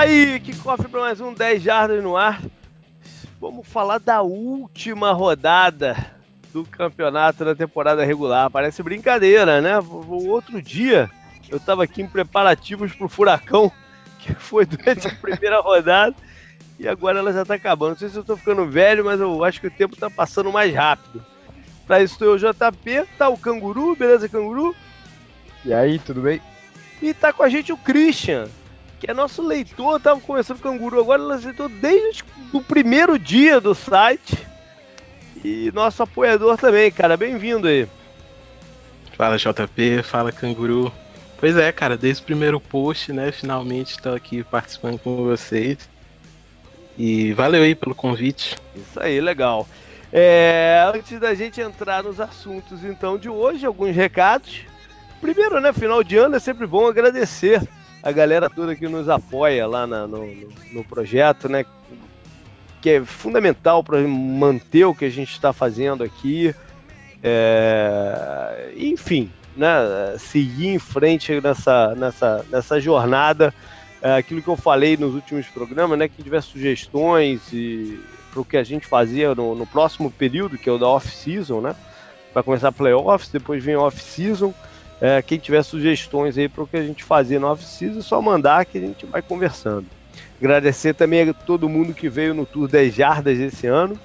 Tá aí, que cofre para mais um 10 Jardas no ar. Vamos falar da última rodada do campeonato da temporada regular. Parece brincadeira, né? O outro dia eu estava aqui em preparativos para o Furacão, que foi durante a primeira rodada, e agora ela já está acabando. Não sei se eu estou ficando velho, mas eu acho que o tempo está passando mais rápido. Para isso estou eu, JP, tá o Canguru, beleza, Canguru? E aí, tudo bem? E tá com a gente o Christian que é nosso leitor, tava conversando com o Canguru agora, ele aceitou desde o primeiro dia do site. E nosso apoiador também, cara, bem-vindo aí. Fala JP, fala Canguru. Pois é, cara, desde o primeiro post, né, finalmente estou aqui participando com vocês. E valeu aí pelo convite. Isso aí, legal. É, antes da gente entrar nos assuntos então de hoje, alguns recados. Primeiro, né, final de ano é sempre bom agradecer a galera toda que nos apoia lá na, no, no, projeto, né? Que é fundamental para manter o que a gente está fazendo aqui. É, enfim, né? Seguir em frente nessa, nessa, nessa jornada. É, aquilo que eu falei nos últimos programas, né? Quem tiver sugestões e para o que a gente fazia no, no próximo período, que é o da off-season, né? Vai começar playoffs, depois vem off-season. É, quem tiver sugestões aí para o que a gente fazer no off-season, é só mandar que a gente vai conversando. Agradecer também a todo mundo que veio no Tour 10 Jardas esse ano.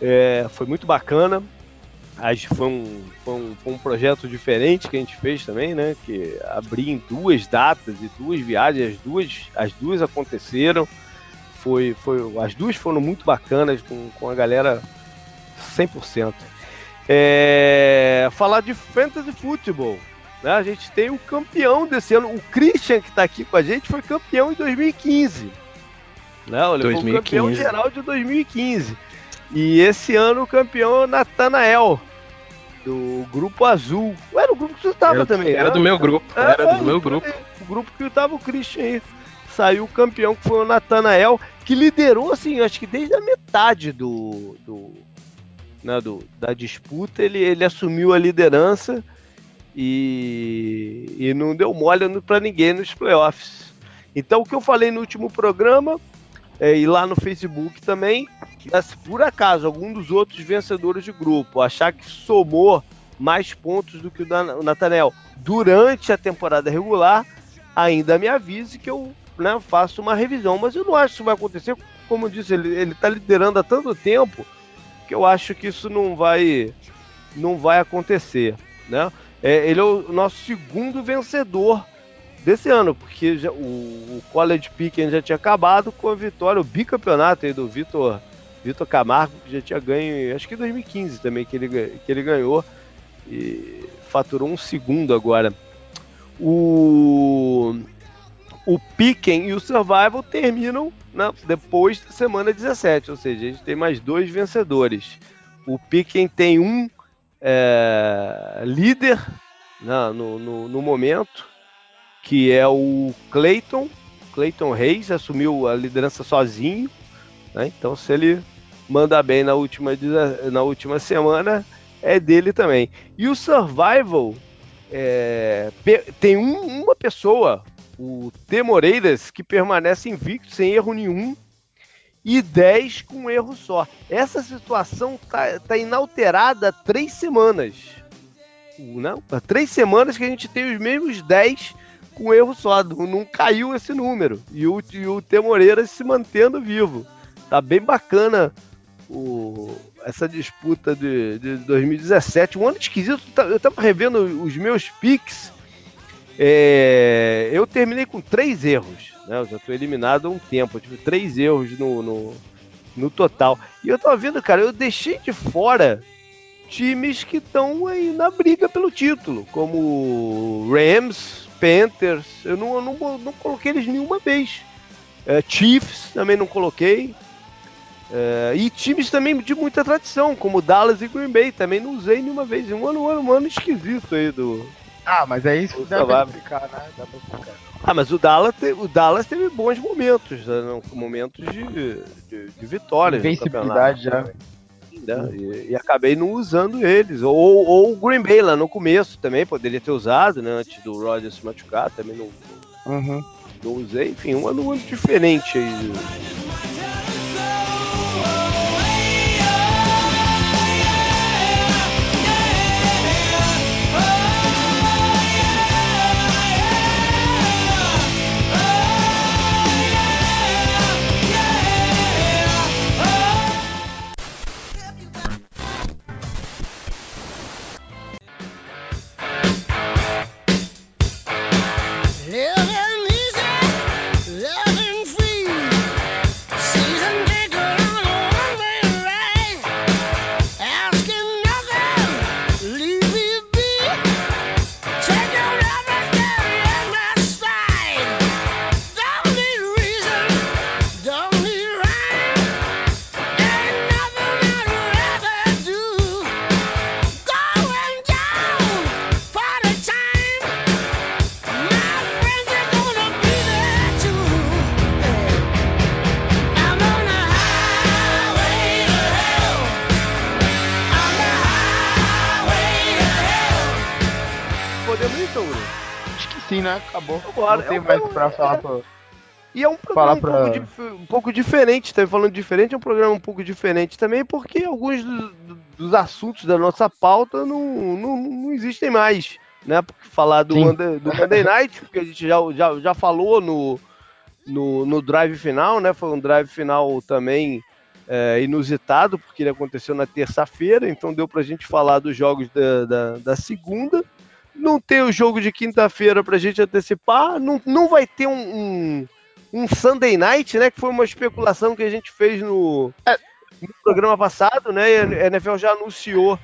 É, foi muito bacana. Acho foi um, foi, um, foi um projeto diferente que a gente fez também, né? Que abri em duas datas e duas viagens, as duas, as duas aconteceram. Foi, foi, as duas foram muito bacanas com, com a galera 100%. É, falar de fantasy futebol. Né? A gente tem o campeão desse ano, o Christian que está aqui com a gente foi campeão em 2015. Né? Ele 2015. foi o campeão geral de 2015. E esse ano o campeão é o Natanael, do Grupo Azul. Era o grupo que você estava também. Era, do meu grupo. É, era do meu grupo. O grupo que estava o Christian aí. Saiu o campeão, que foi o Natanael, que liderou, assim, acho que desde a metade do, do, né, do, da disputa, ele, ele assumiu a liderança e, e não deu mole para ninguém nos playoffs. Então, o que eu falei no último programa é, e lá no Facebook também, é, se por acaso algum dos outros vencedores de grupo achar que somou mais pontos do que o Natanel durante a temporada regular, ainda me avise que eu né, faço uma revisão. Mas eu não acho que isso vai acontecer. Como eu disse, ele está liderando há tanto tempo que eu acho que isso não vai não vai acontecer, né? É, ele é o nosso segundo vencedor desse ano, porque já, o, o College Pickens já tinha acabado com a vitória, o bicampeonato aí do Vitor Vitor Camargo, que já tinha ganho, acho que em 2015 também que ele, que ele ganhou e faturou um segundo agora. O o Piquen e o Survival terminam né, depois da semana 17, ou seja, a gente tem mais dois vencedores. O Piquen tem um é, líder né, no, no, no, momento, que é o Clayton. Clayton Reis assumiu a liderança sozinho. Né, então, se ele manda bem na última, na última semana, é dele também. E o Survival é, tem um, uma pessoa, o T. Moreiras, que permanece invicto, sem erro nenhum, e 10 com um erro só. Essa situação tá, tá inalterada há três semanas. Não, há três semanas que a gente tem os mesmos 10 com erro só. Não caiu esse número. E o, e o T. Moreiras se mantendo vivo. Tá bem bacana o, essa disputa de, de 2017. Um ano esquisito. Eu tava revendo os meus picks é, eu terminei com três erros. Né? Eu já estou eliminado há um tempo. Eu tive três erros no, no, no, total. E eu tava vendo, cara, eu deixei de fora times que estão aí na briga pelo título, como Rams, Panthers. Eu não, eu não, não coloquei eles nenhuma vez. É, Chiefs também não coloquei. É, e times também de muita tradição, como Dallas e Green Bay, também não usei nenhuma vez. Um ano, um ano, um ano esquisito aí do, ah, mas é isso que dá pra explicar, né? Dá pra explicar. Ah, mas o Dallas, o Dallas teve bons momentos, né? momentos de, de, de vitória. Invencibilidade já. Né? E, e, acabei não usando eles. Ou, ou o Green Bay lá no começo também, poderia ter usado, né? Antes do Rodgers se machucar, também não. Uhum. não usei, enfim, um ano muito diferente aí. Acabou. Agora, não tem é mais pra falar é... pra... E é um programa um, pra... pouco dif... um, pouco diferente, tá falando diferente, é um programa um pouco diferente também, porque alguns dos, dos assuntos da nossa pauta não, não, não existem mais, né? Porque falar do, Monday, do Monday Night, porque a gente já, já, já falou no, no, no drive final, né? Foi um drive final também é, inusitado, porque ele aconteceu na terça-feira, então deu pra gente falar dos jogos da, da, da segunda. Não tem o jogo de quinta-feira pra gente antecipar. Não, não vai ter um, um, um, Sunday Night, né? Que foi uma especulação que a gente fez no, é. no programa passado, né? A NFL já anunciou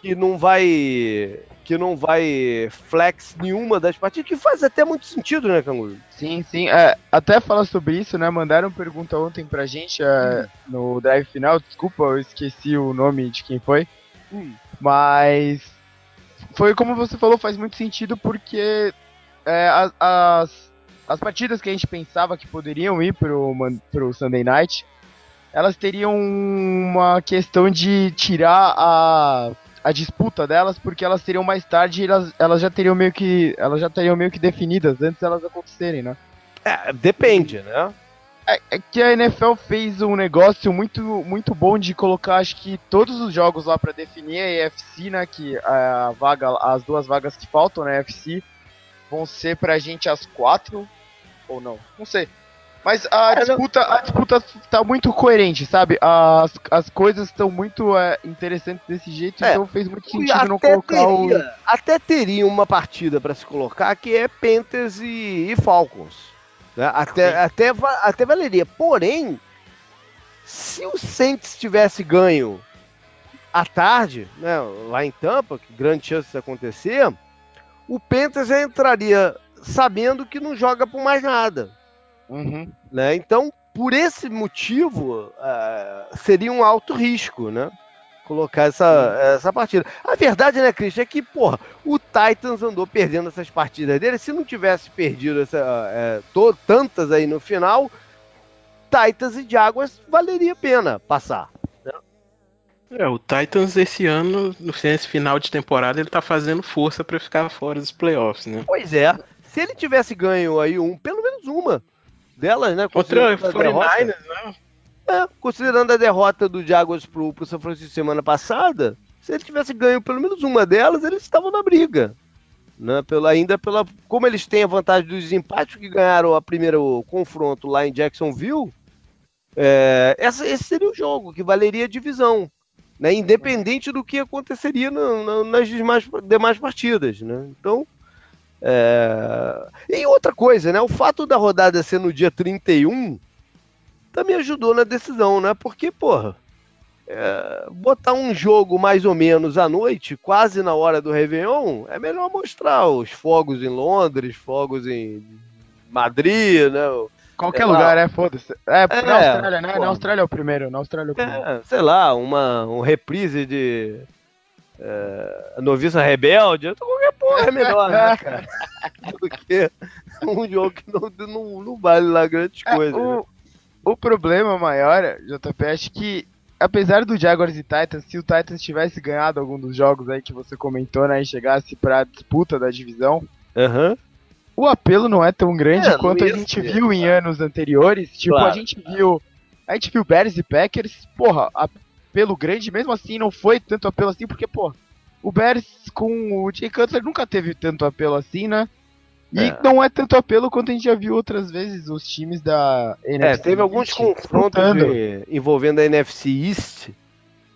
que não vai que não vai flex nenhuma das partidas, que faz até muito sentido, né, Canguru? Sim, sim. É, até falar sobre isso, né? Mandaram pergunta ontem pra gente é, hum. no drive final. Desculpa, eu esqueci o nome de quem foi. Hum. Mas foi como você falou, faz muito sentido porque é, as, as, as, partidas que a gente pensava que poderiam ir pro, pro Sunday Night, elas teriam uma questão de tirar a, a disputa delas, porque elas teriam mais tarde elas, elas já teriam meio que. Elas já teriam meio que definidas antes delas acontecerem, né? É, depende, né? É, é, que a NFL fez um negócio muito, muito bom de colocar, acho que todos os jogos lá para definir a EFC, né? Que a vaga, as duas vagas que faltam na EFC vão ser pra gente as quatro ou não, não sei. Mas a disputa, a disputa tá muito coerente, sabe? As, as coisas estão muito é, interessantes desse jeito, é, então fez muito sentido não colocar teria, o. Até teria uma partida para se colocar que é Panthers e, e Falcons. Né? Até, até, até valeria. Porém, se o Saints tivesse ganho à tarde, né, lá em Tampa, que grande chance de acontecer, o Panthers já entraria sabendo que não joga por mais nada. Uhum. Né? Então, por esse motivo, uh, seria um alto risco, né? Colocar essa, essa partida. A verdade, né, Christian, é que, porra, o Titans andou perdendo essas partidas dele. Se não tivesse perdido essa, é, to, tantas aí no final, Titans e Jaguars valeria a pena passar. Né? É, o Titans esse ano, no final de temporada, ele tá fazendo força para ficar fora dos playoffs, né? Pois é. Se ele tivesse ganho aí um, pelo menos uma delas, né? Outra 49ers, né? É, considerando a derrota do Jaguars pro, pro São Francisco semana passada, se ele tivesse ganho pelo menos uma delas, eles estavam na briga. Né? Pela, ainda pela. Como eles têm a vantagem dos empates que ganharam a primeiro confronto lá em Jacksonville, é, essa, esse seria o jogo, que valeria a divisão. Né? Independente do que aconteceria no, no, nas demais, demais partidas. Né? Então. É... E outra coisa, né? O fato da rodada ser no dia 31 também ajudou na decisão, né? Porque, porra, é, botar um jogo mais ou menos à noite, quase na hora do Réveillon, é melhor mostrar os fogos em Londres, fogos em Madrid, né? Qualquer lugar, é, foda-se. É, é, na Austrália, né? Na Austrália é o primeiro, na Austrália é o primeiro. É, sei lá, uma um reprise de é, Noviça Rebelde, qualquer porra é melhor, né, cara? Do que um jogo que não, não, não vale lá grandes é, coisas. O, né? O problema maior, JP, acho que apesar do Jaguars e Titans, se o Titans tivesse ganhado algum dos jogos aí que você comentou, né, e chegasse pra disputa da divisão, uhum. o apelo não é tão grande é, quanto a gente ser. viu em anos anteriores. Tipo, claro. a gente viu. A gente viu Bears e Packers, porra, apelo grande, mesmo assim não foi tanto apelo assim, porque, pô, o Bears com o Jay Cutler nunca teve tanto apelo assim, né? E é. não é tanto apelo quanto a gente já viu outras vezes os times da NFC. É, teve alguns confrontos de, envolvendo a NFC East,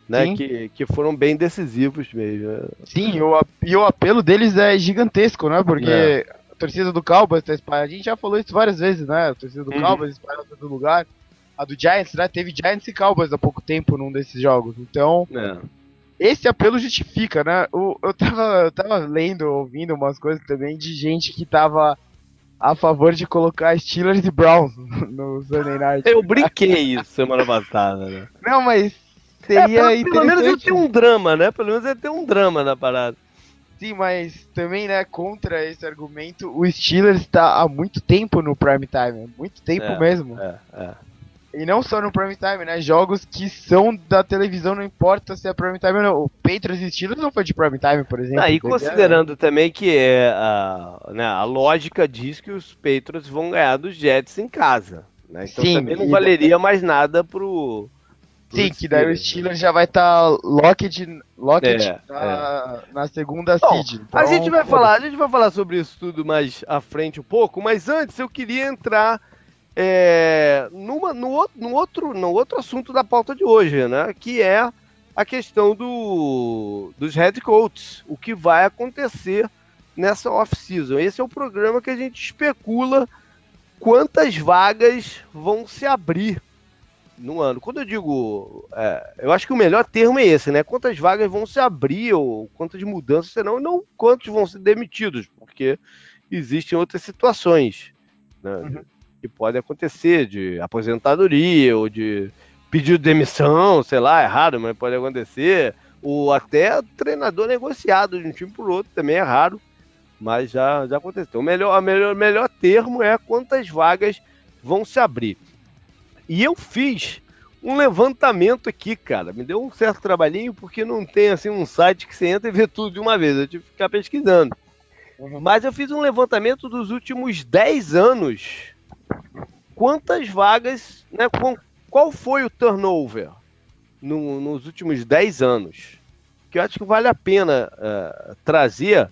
né? Que, que foram bem decisivos mesmo. Sim, o, e o apelo deles é gigantesco, né? Porque é. a torcida do Cowboys tá espalhada. A gente já falou isso várias vezes, né? A torcida do uhum. Cowboys espalhada em todo lugar. A do Giants, né? Teve Giants e Cowboys há pouco tempo num desses jogos. Então. É esse apelo justifica, né? O, eu, tava, eu tava lendo, ouvindo umas coisas também de gente que tava a favor de colocar Steelers e Browns no Sunday Night. Eu brinquei isso semana passada, né? Não, mas seria é, pelo, pelo menos ele tem um drama, né? Pelo menos ele tem um drama na parada. Sim, mas também, né, contra esse argumento, o Steelers está há muito tempo no prime time, muito tempo é, mesmo. É, é. E não só no Prime Time, né? Jogos que são da televisão, não importa se é Prime Time ou não. O Patriots e Steelers não foi de Prime Time, por exemplo. Ah, e considerando também que é a, né, a lógica diz que os Patriots vão ganhar dos Jets em casa. Né? Então Sim, também não valeria mais nada pro. pro Sim, que daí o Steelers já vai estar tá locked, locked é, na, é. na, segunda Bom, seed. Então, a gente vai falar, a gente vai falar sobre isso tudo mais à frente um pouco, mas antes eu queria entrar é, numa, no, no, outro, no outro assunto da pauta de hoje, né? Que é a questão do, dos head coaches, o que vai acontecer nessa off-season. Esse é o programa que a gente especula quantas vagas vão se abrir no ano. Quando eu digo, é, eu acho que o melhor termo é esse, né? Quantas vagas vão se abrir ou quantas mudanças serão, e não quantos vão ser demitidos, porque existem outras situações. Né? Uhum que pode acontecer, de aposentadoria ou de pedido de demissão, sei lá, é raro, mas pode acontecer. Ou até treinador negociado de um time por outro, também é raro, mas já, já aconteceu. O melhor, melhor, melhor termo é quantas vagas vão se abrir. E eu fiz um levantamento aqui, cara. Me deu um certo trabalhinho, porque não tem assim um site que você entra e vê tudo de uma vez. Eu tive que ficar pesquisando. Uhum. Mas eu fiz um levantamento dos últimos 10 anos quantas vagas, né, qual foi o turnover no, nos últimos 10 anos? Que eu acho que vale a pena uh, trazer,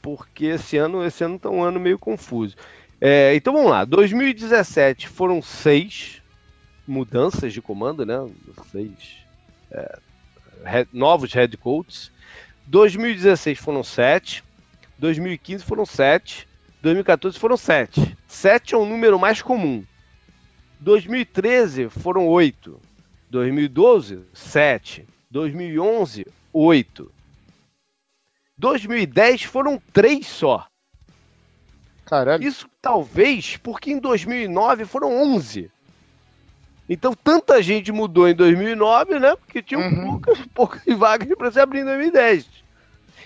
porque esse ano esse ano está um ano meio confuso. É, então vamos lá, 2017 foram seis mudanças de comando, né? Seis é, head, novos head coaches. 2016 foram sete, 2015 foram sete, 2014 foram sete. 7 é um número mais comum. 2013 foram 8. 2012, 7. 2011, 8. 2010 foram 3 só. Caralho. Isso talvez porque em 2009 foram 11. Então tanta gente mudou em 2009, né? Porque tinha uhum. poucas, poucas vagas para se abrir em 2010.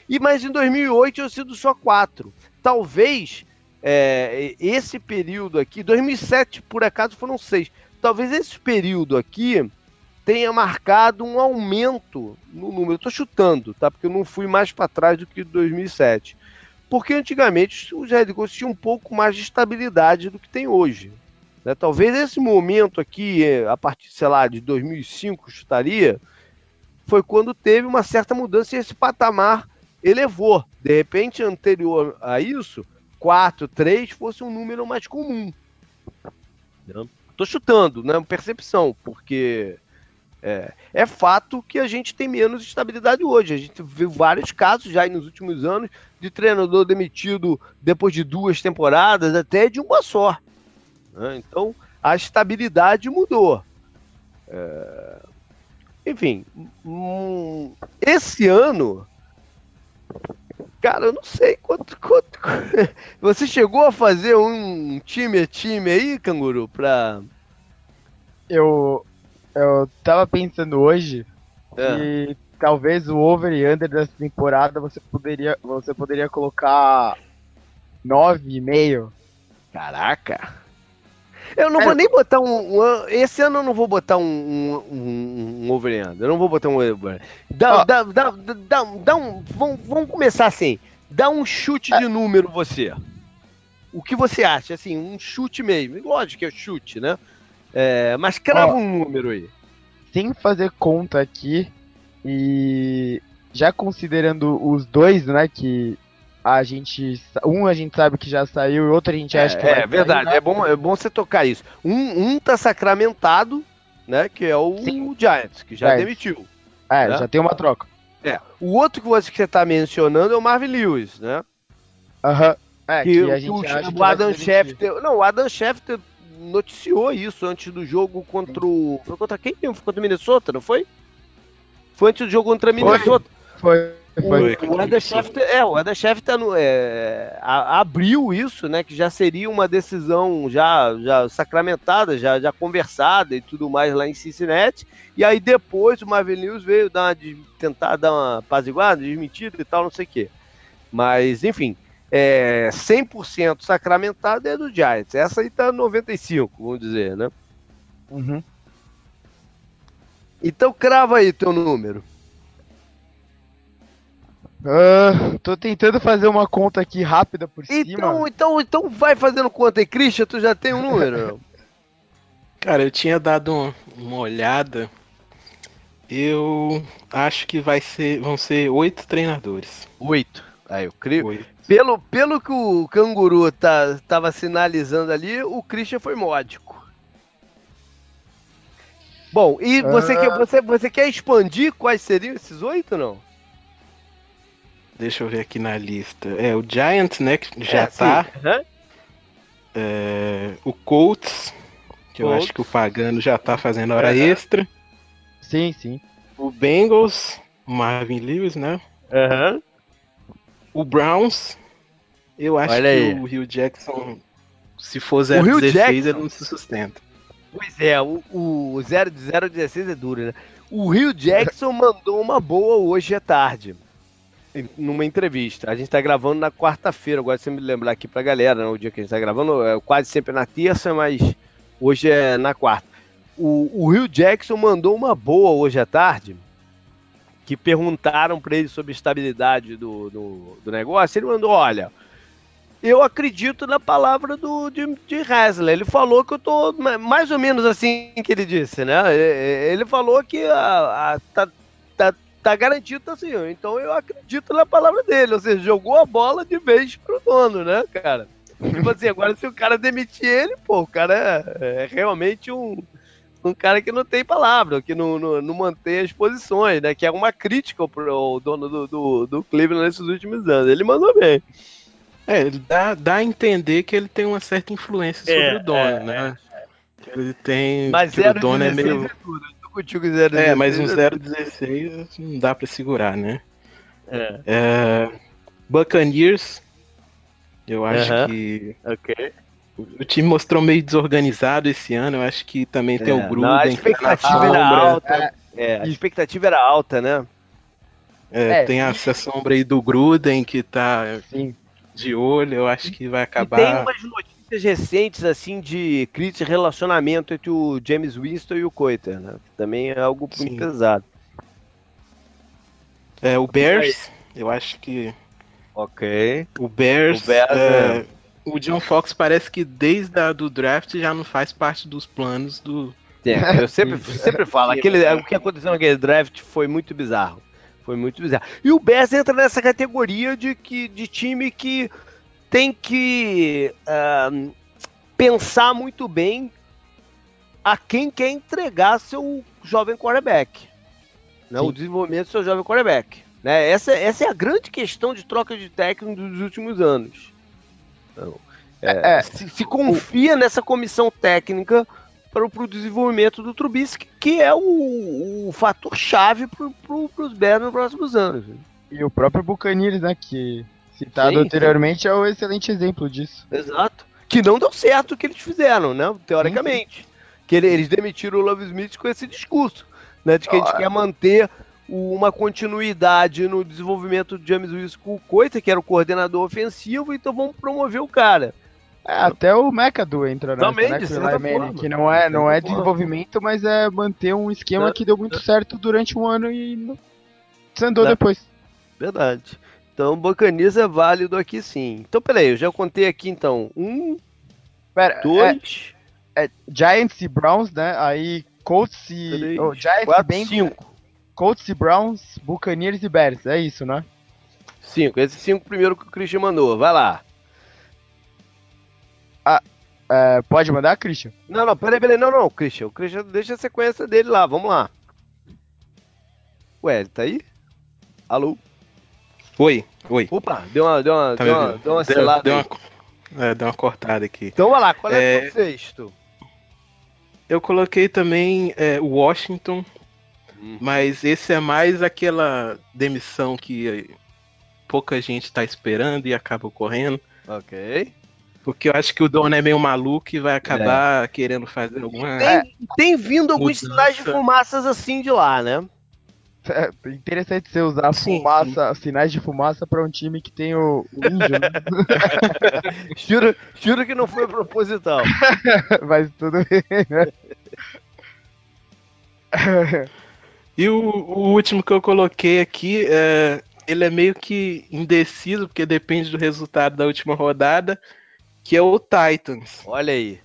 E mas em 2008 tinham sido só 4. Talvez é, esse período aqui, 2007 por acaso foram seis. Talvez esse período aqui tenha marcado um aumento no número. Estou chutando, tá? Porque eu não fui mais para trás do que 2007. Porque antigamente os Red Bulls tinham um pouco mais de estabilidade do que tem hoje. Né? Talvez esse momento aqui, é, a partir, sei lá, de 2005, chutaria, foi quando teve uma certa mudança e esse patamar elevou. De repente, anterior a isso, 4, 3 fosse um número mais comum. Estou chutando, né? Percepção, porque é, é, fato que a gente tem menos estabilidade hoje. A gente viu vários casos já nos últimos anos de treinador demitido depois de duas temporadas, até de uma só. Né? Então a estabilidade mudou. É... Enfim, esse ano Cara, eu não sei quanto, quanto. Você chegou a fazer um time a time aí, canguru, pra. Eu. Eu tava pensando hoje é. que talvez o over e under dessa temporada você poderia, você poderia colocar 9,5. Caraca! Eu não é, vou nem botar um, um, Esse ano eu não vou botar um, um, um over under. Eu não vou botar um over. Dá, dá, dá, dá, dá um. Vamos, vamos começar assim. Dá um chute é, de número você. o que você acha? Assim, um chute mesmo. Lógico que é chute, né? É, mas crava Ó, um número aí. Sem fazer conta aqui, e já considerando os dois, né, que a gente. Um a gente sabe que já saiu e outro a gente acha que é, É verdade, sair, né? é, bom, é bom você tocar isso. Um, um tá sacramentado, né? Que é o Sim. Giants, que já demitiu. É, né? já tem uma troca. É. O outro que você, tá mencionando é o Marvin Lewis, né? Aham. É, que, que o, o Adam Schefter. Não, o Adam Schefter noticiou isso antes do jogo contra o. Foi contra quem mesmo? Foi contra o Minnesota, não foi? Foi antes do jogo contra o Minnesota. Foi. Foi. O, o Eder Schefter, é, o Eder Schefter é, abriu isso, né, que já seria uma decisão já, já sacramentada, já, já conversada e tudo mais lá em Cincinnati, e aí depois o Marvin Lewis veio dar uma, tentar dar uma apaziguada, desmentida e tal, não sei o quê. Mas, enfim, é, 100% sacramentado é do Giants. Essa aí tá 95, vamos dizer, né? Uhum. Então crava aí teu número. Uh, tô tentando fazer uma conta aqui rápida por então, cima. Então, então vai fazendo conta aí, Christian, tu já tem um número? Cara, eu tinha dado uma olhada. Eu acho que vai ser, vão ser oito treinadores. Oito. Aí eu creio. Oito. Pelo, pelo que o canguru tá, tava sinalizando ali, o Christian foi módico. Bom, e você, uh... quer, você, você quer expandir quais seriam esses oito ou não? Deixa eu ver aqui na lista. É, o Giants, né, que já é, tá. Uhum. É, o Colts, que Colts. eu acho que o Pagano já tá fazendo hora uhum. extra. Sim, sim. O Bengals, o Marvin Lewis, né? Uhum. O Browns, eu acho Olha que aí. o Rio Jackson, se for 016, ele não se sustenta. Pois é, o, o 016 é duro, né? O Rio Jackson mandou uma boa hoje à tarde numa entrevista. A gente está gravando na quarta-feira, agora você me lembrar aqui pra galera, né, o dia que a gente está gravando, é quase sempre na terça, mas hoje é na quarta. O, o Rio Jackson mandou uma boa hoje à tarde, que perguntaram para ele sobre a estabilidade do, do, do, negócio. Ele mandou: olha, eu acredito na palavra do de, de. Ele falou que eu tô mais ou menos assim que ele disse, né? Ele falou que a, a, tá, tá tá garantido assim. Então eu acredito na palavra dele. Ou seja, jogou a bola de vez pro dono, né, cara? Tipo assim, agora se o cara demitir ele, pô, o cara é, é realmente um, um cara que não tem palavra, que não, não, não, mantém as posições, né? Que é uma crítica pro dono do, do, do Cleveland nesses últimos anos. Ele mandou bem. É, ele dá, dá a entender que ele tem uma certa influência sobre é, o dono, é, né? É. Ele tem. Mas o dono é meio. É contigo 016. É, mas um 016 não dá pra segurar, né? É. é Buccaneers, eu acho uh -huh. que. Ok. O time mostrou meio desorganizado esse ano. Eu acho que também tem o é, Gruden. Não, a expectativa era alta. É, a expectativa era alta, né? É, é, tem essa sombra aí do Gruden que tá Sim. de olho. Eu acho que vai acabar. E tem umas notícias recentes, assim, de crise de relacionamento entre o James Winston e o Coiter, né? Também é algo Sim. muito pesado. É, o Bears, eu acho que. Ok. O Bears. O, Bears é... É... o John Fox parece que desde a, do draft já não faz parte dos planos do. É, eu sempre, sempre falo, aquele, o que aconteceu naquele draft foi muito bizarro. Foi muito bizarro. E o Bears entra nessa categoria de, que, de time que tem que uh, pensar muito bem a quem quer entregar seu jovem quarterback. Né, o desenvolvimento do seu jovem quarterback. Né? Essa, essa é a grande questão de troca de técnico dos últimos anos. Então, é, é, se, se, confia o... nessa comissão técnica para o desenvolvimento do Trubisky, que é o, o fator chave para pro, os Bears nos próximos anos. E o próprio Buccaneers, né, que citado sim, anteriormente, é um excelente exemplo disso. Exato. Que não deu certo o que eles fizeram, né? Teoricamente. Sim. Que eles demitiram o Love Smith com esse discurso, né? De que a gente quer manter uma continuidade no desenvolvimento do James Wilson com o Coita, que era o coordenador ofensivo, então vamos promover o cara. É, até o McAdoo entra nessa, Também, né? Que, que não é, não é desenvolvimento, mas é manter um esquema que deu muito certo durante um ano e desandou depois. Verdade. Então, Buccaneers é válido aqui sim. Então, peraí, eu já contei aqui então. Um, Pera, dois... É, é Giants e Browns, né? Aí Colts e... Três, oh, Giants quatro, e Bengals, cinco. Colts e Browns, Buccaneers e Bears. É isso, né? Cinco. Esses cinco primeiro que o Christian mandou. Vai lá. Ah, é, pode mandar, Christian? Não, não, peraí, peraí. Não, não, Christian. O Christian deixa a sequência dele lá. Vamos lá. Ué, ele tá aí? Alô? Oi, oi. Opa, deu uma, deu uma, tá deu uma, deu uma deu, selada. Deu uma, é, deu uma cortada aqui. Então vai lá, qual é, é o sexto? Eu coloquei também é, Washington, hum. mas esse é mais aquela demissão que pouca gente está esperando e acaba ocorrendo. Ok. Porque eu acho que o dono é meio maluco e vai acabar é. querendo fazer alguma. Tem, tem vindo alguns sinais de fumaças assim de lá, né? É interessante você usar sim, fumaça, sim. sinais de fumaça para um time que tem o, o índio, né? juro, juro que não foi proposital. Mas tudo bem, né? E o, o, último que eu coloquei aqui, é, ele é meio que indeciso, porque depende do resultado da última rodada, que é o Titans. Olha aí.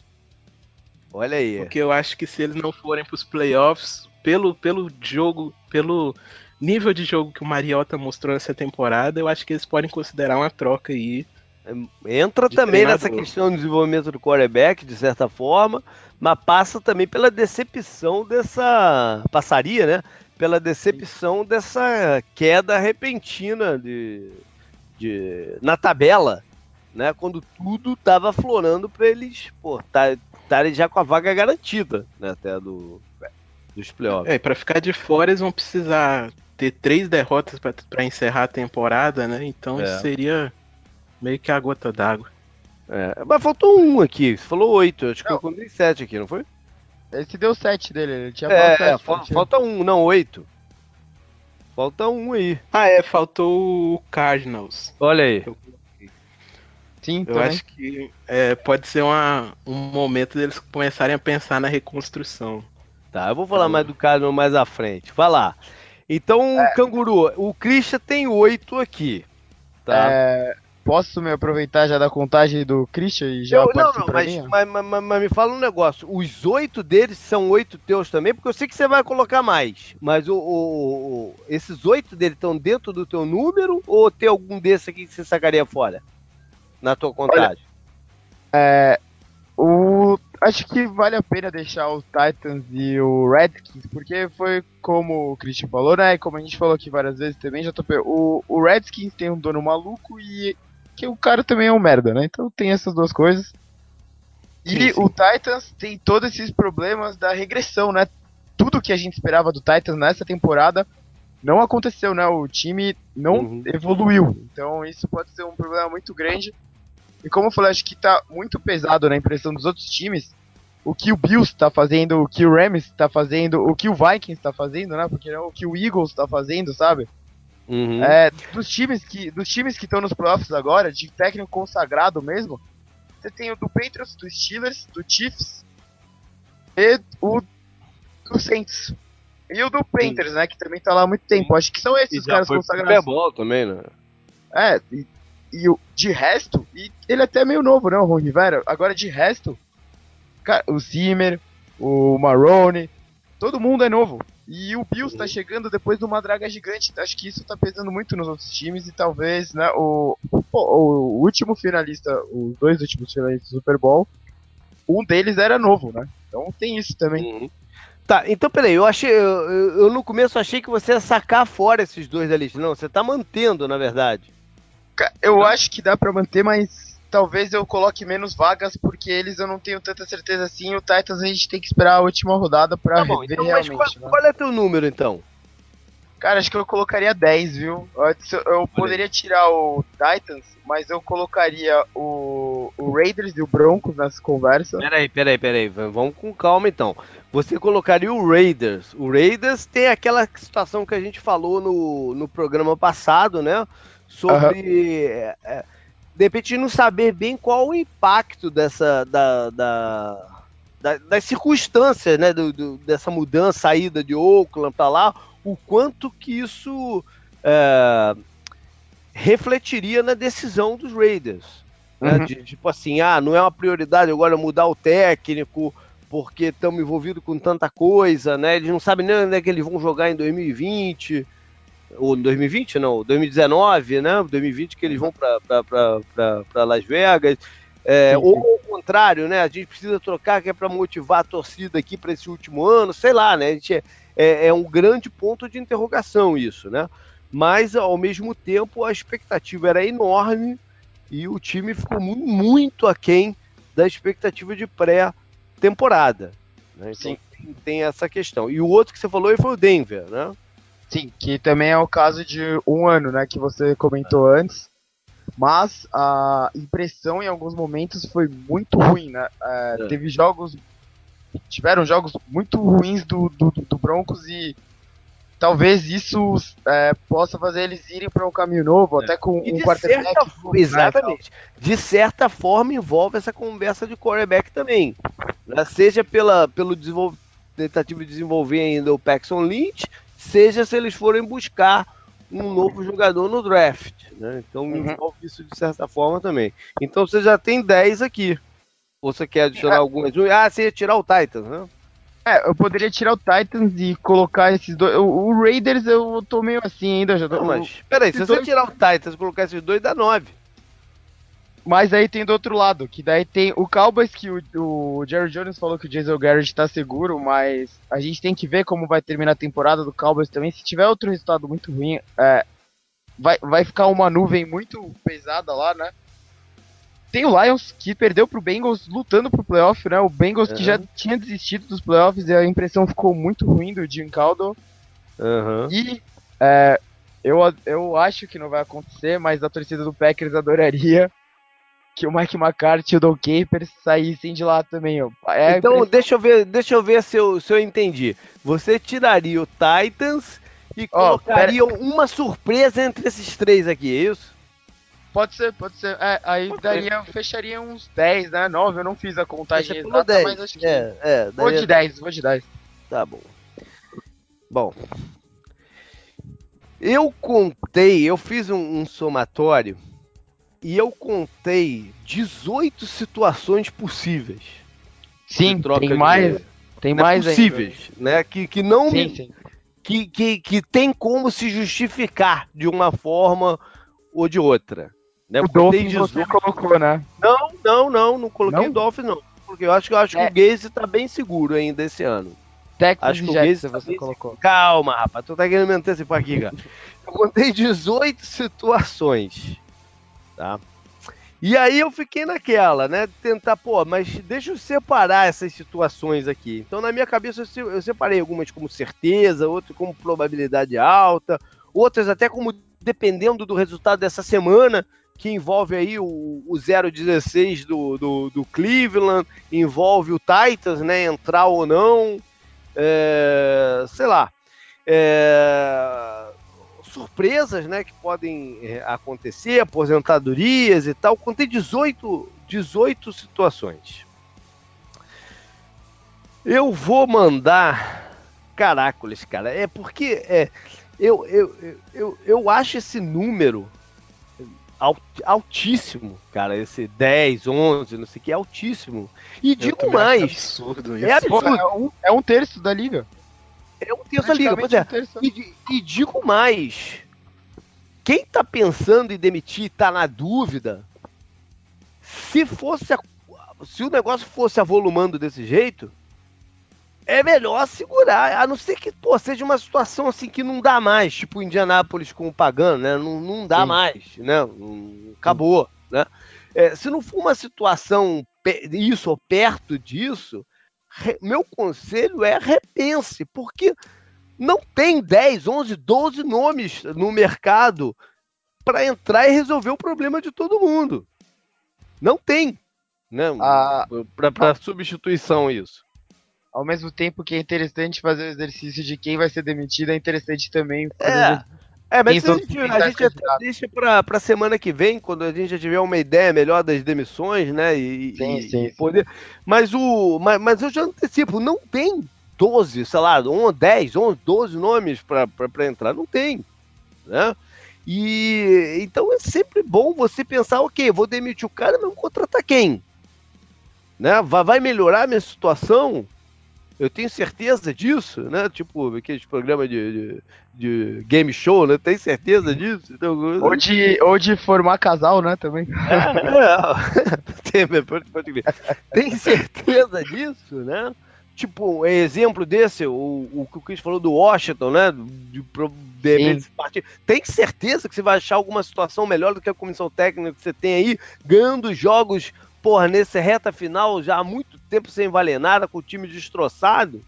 Olha aí. Porque eu acho que se eles não forem para os playoffs, pelo, pelo jogo, pelo nível de jogo que o Mariota mostrou nessa temporada, eu acho que eles podem considerar uma troca aí. Entra também treinador. nessa questão do desenvolvimento do quarterback, de certa forma, mas passa também pela decepção dessa. Passaria, né? Pela decepção dessa queda repentina de, de, na tabela, né? Quando tudo estava florando para eles, estarem tá, já com a vaga garantida, né? Até do, dos playoffs. É, para ficar de fora eles vão precisar ter três derrotas para encerrar a temporada, né? Então é. isso seria meio que a gota d'água. É, mas faltou um aqui, você falou oito, acho que eu contei sete aqui, não foi? Esse deu sete dele, ele tinha é, sete, falta, falta um, não, oito. Falta um aí. Ah, é, faltou o Cardinals. Olha aí. Sim, eu também. acho que é, pode ser uma, um momento deles começarem a pensar na reconstrução. Tá, eu vou falar mais do Cardinal mais à frente. Vai lá. Então, é. Canguru, o Christian tem oito aqui. Tá? É, posso me aproveitar já da contagem do Christian e já eu, Não, não, mas, mas, mas, mas, me fala um negócio. Os oito deles são oito teus também, porque eu sei que você vai colocar mais. Mas o, o, o esses oito deles estão dentro do teu número ou tem algum desses aqui que você sacaria fora? Na tua contagem? Olha, é, o, acho que vale a pena deixar os Titans e o Redskins, porque foi como o Christian falou, né? Como a gente falou aqui várias vezes também, já tô o, o Redskins tem um dono maluco e que o cara também é um merda, né? Então tem essas duas coisas. E sim, sim. o Titans tem todos esses problemas da regressão, né? Tudo que a gente esperava do Titans nessa temporada não aconteceu, né? O time não uhum. evoluiu. Então isso pode ser um problema muito grande e como eu falei, acho que tá muito pesado na impressão dos outros times o que o Bills tá fazendo, o que o Rams tá fazendo, o que o Vikings tá fazendo, né? Porque é o que o Eagles tá fazendo, sabe? Uhum. É, dos times que dos times que estão nos playoffs agora, de técnico consagrado mesmo, você tem o do Patriots, do Steelers, do Chiefs e o do Saints. E o do Panthers, né? Que também tá lá há muito tempo. Acho que são esses os caras consagrados. Também, né? É, e e o, de resto, e ele é até meio novo, né, o Ron Rivera? Agora, de resto, cara, o Zimmer, o Marrone, todo mundo é novo. E o Bills tá chegando depois de uma draga gigante. Acho que isso tá pesando muito nos outros times e talvez, né, o, o, último finalista, os dois últimos finalistas do Super Bowl, um deles era novo, né? Então tem isso também. Uhum. Tá, então peraí, eu achei. Eu, eu, no começo achei que você ia sacar fora esses dois da lista. Não, você tá mantendo, na verdade. Eu acho que dá para manter, mas talvez eu coloque menos vagas, porque eles eu não tenho tanta certeza assim. O Titans a gente tem que esperar a última rodada pra tá bom, ver então, realmente. Qual, né? qual, é teu número então? Cara, acho que eu colocaria 10, viu? Eu poderia tirar o Titans, mas eu colocaria o, o Raiders e o Broncos nessa conversa. Peraí, peraí, peraí. Vamos com calma então. Você colocaria o Raiders. O Raiders tem aquela situação que a gente falou no, no programa passado, né? Sobre. Uhum. de repente não saber bem qual o impacto dessa. da, da, da das circunstâncias, né? Do, do, dessa mudança, saída de Oakland para lá, o quanto que isso. É, refletiria na decisão dos Raiders. Né? Uhum. De, tipo assim, ah, não é uma prioridade agora mudar o técnico, porque estamos envolvidos com tanta coisa, né? Eles não sabem nem onde é que eles vão jogar em 2020, ou 2020 não, 2019, né? 2020 que eles vão para Las Vegas. É, sim, sim. Ou ao contrário, né? A gente precisa trocar que é para motivar a torcida aqui para esse último ano, sei lá, né? A gente é, é, é, um grande ponto de interrogação isso, né? Mas ao mesmo tempo a expectativa era enorme e o time ficou muito aquém da expectativa de pré-temporada. Né? Então Sim. tem essa questão. E o outro que você falou foi o Denver, né? Sim, que também é o caso de um ano, né, que você comentou é. antes. Mas a impressão em alguns momentos foi muito ruim, né? É, é. Teve jogos, tiveram jogos muito ruins do, do, do Broncos e talvez isso é, possa fazer eles irem para um caminho novo, é. até com e um quarterback. Certa, exatamente. De certa forma, envolve essa conversa de quarterback também. Né? Seja pela, pelo desenvolv... tentativa de desenvolver ainda o Paxson Lynch, seja se eles forem buscar um novo jogador no draft. Né? Então uhum. envolve isso de certa forma também. Então você já tem 10 aqui. Ou você quer adicionar é. algumas? Ah, você ia tirar o Titans, né? É, eu poderia tirar o Titans e colocar esses dois. O, o Raiders eu tô meio assim ainda. Já tô, Não, mas, peraí, se você tirar o Titans e colocar esses dois, dá 9. Mas aí tem do outro lado, que daí tem o Cowboys, que o, o Jerry Jones falou que o Jason Garrett tá seguro, mas a gente tem que ver como vai terminar a temporada do Cowboys também. Se tiver outro resultado muito ruim, é, vai, vai ficar uma nuvem muito pesada lá, né? Tem o Lions, que perdeu pro Bengals lutando pro playoff, né? O Bengals uhum. que já tinha desistido dos playoffs e a impressão ficou muito ruim do Jim Caldwell. Uhum. E é, eu, eu acho que não vai acontecer, mas a torcida do Packers adoraria que o Mike McCarthy e o Don Capers saíssem de lá também. É então, deixa eu ver, deixa eu ver se eu, se eu entendi. Você tiraria o Titans e oh, colocaria pera... uma surpresa entre esses três aqui, é isso? Pode ser, pode ser. É, aí pode daria, ser. fecharia uns 10, né? 9, eu não fiz a contagem exata, 10. mas acho que. É, é, daria... Vou de 10, vou de 10. Tá bom. Bom. Eu contei, eu fiz um, um somatório e eu contei 18 situações possíveis. Sim, tem mais. Tem né, mais possíveis, ainda. né? Que, que não sim, me, sim. Que, que, que tem como se justificar de uma forma ou de outra. Né? O Dolphins 18... você colocou, né? Não, não, não, não coloquei não? o Dolphins, não. Porque eu acho que eu acho é. que o Gaze tá bem seguro ainda esse ano. Texas acho que o Gaze tá você colocou. Seguro. Calma, rapaz, tu tá querendo me antecipar aqui, cara. eu contei 18 situações, tá? E aí eu fiquei naquela, né? Tentar, pô, mas deixa eu separar essas situações aqui. Então, na minha cabeça, eu separei algumas como certeza, outras como probabilidade alta, outras até como dependendo do resultado dessa semana, que envolve aí o, o 0-16 do, do, do, Cleveland, envolve o Titans, né? Entrar ou não. É, sei lá. É, surpresas né, que podem é, acontecer, aposentadorias e tal. Contei 18, 18 situações. Eu vou mandar. Caracoles, cara. É porque é, eu, eu, eu, eu acho esse número altíssimo, cara. Esse 10, 11, não sei o que, é altíssimo. E digo mais. É absurdo isso. É absurdo. É um, é um terço da liga. É um terço da liga, pois é. Um e, e, digo mais. Quem tá pensando em demitir, tá na dúvida. Se fosse. A, se o negócio fosse avolumando desse jeito, é melhor segurar, a não ser que pô, seja uma situação assim que não dá mais, tipo Indianápolis com o Pagano, né? Não, não dá Sim. mais, né? Acabou, Sim. né? É, se não for uma situação isso ou perto disso, meu conselho é repense, porque não tem 10, 11, 12 nomes no mercado para entrar e resolver o problema de todo mundo. Não tem, né? Ah, para substituição isso ao mesmo tempo que é interessante fazer o exercício de quem vai ser demitido, é interessante também fazer é. É, mas a gente, a gente até deixa pra, pra semana que vem, quando a gente já tiver uma ideia melhor das demissões, né? E, sim, e, sim, poder. Sim. Mas, o, mas, mas eu já antecipo, não tem 12, sei lá, 10, 11, 12 nomes para entrar. Não tem. Né? E então é sempre bom você pensar, ok, vou demitir o cara, mas vou contratar quem? Né? Vai, vai melhorar a minha situação? Eu tenho certeza disso, né? Tipo, aqueles programas de, de, de, game show, né? Tem certeza disso? Então, ou, de, ou de formar casal, né? Também. É, é. Tem, pode, pode ver. Tem certeza disso, né? Tipo, exemplo desse, o, o que o Chris falou do Washington, né? De, de, de partir. Tem certeza que você vai achar alguma situação melhor do que a comissão técnica que você tem aí, ganhando jogos porra, nesse reta final, já há muito tempo sem valer nada, com o time destroçado.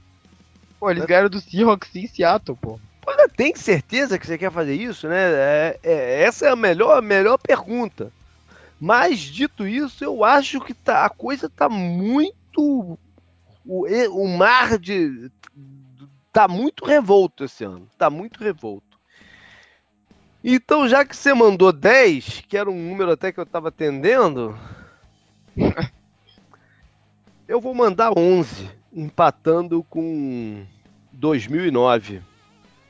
Pô, eles ganharam do Seahawks em Seattle, pô. Pô, tem certeza que você quer fazer isso, né? É, é, essa é a melhor, a melhor pergunta. Mas, dito isso, eu acho que tá, a coisa tá muito. O, o mar de. tá muito revolto esse ano. Tá muito revolto. Então, já que você mandou 10, que era um número até que eu tava atendendo, eu vou mandar 11, empatando com 2009.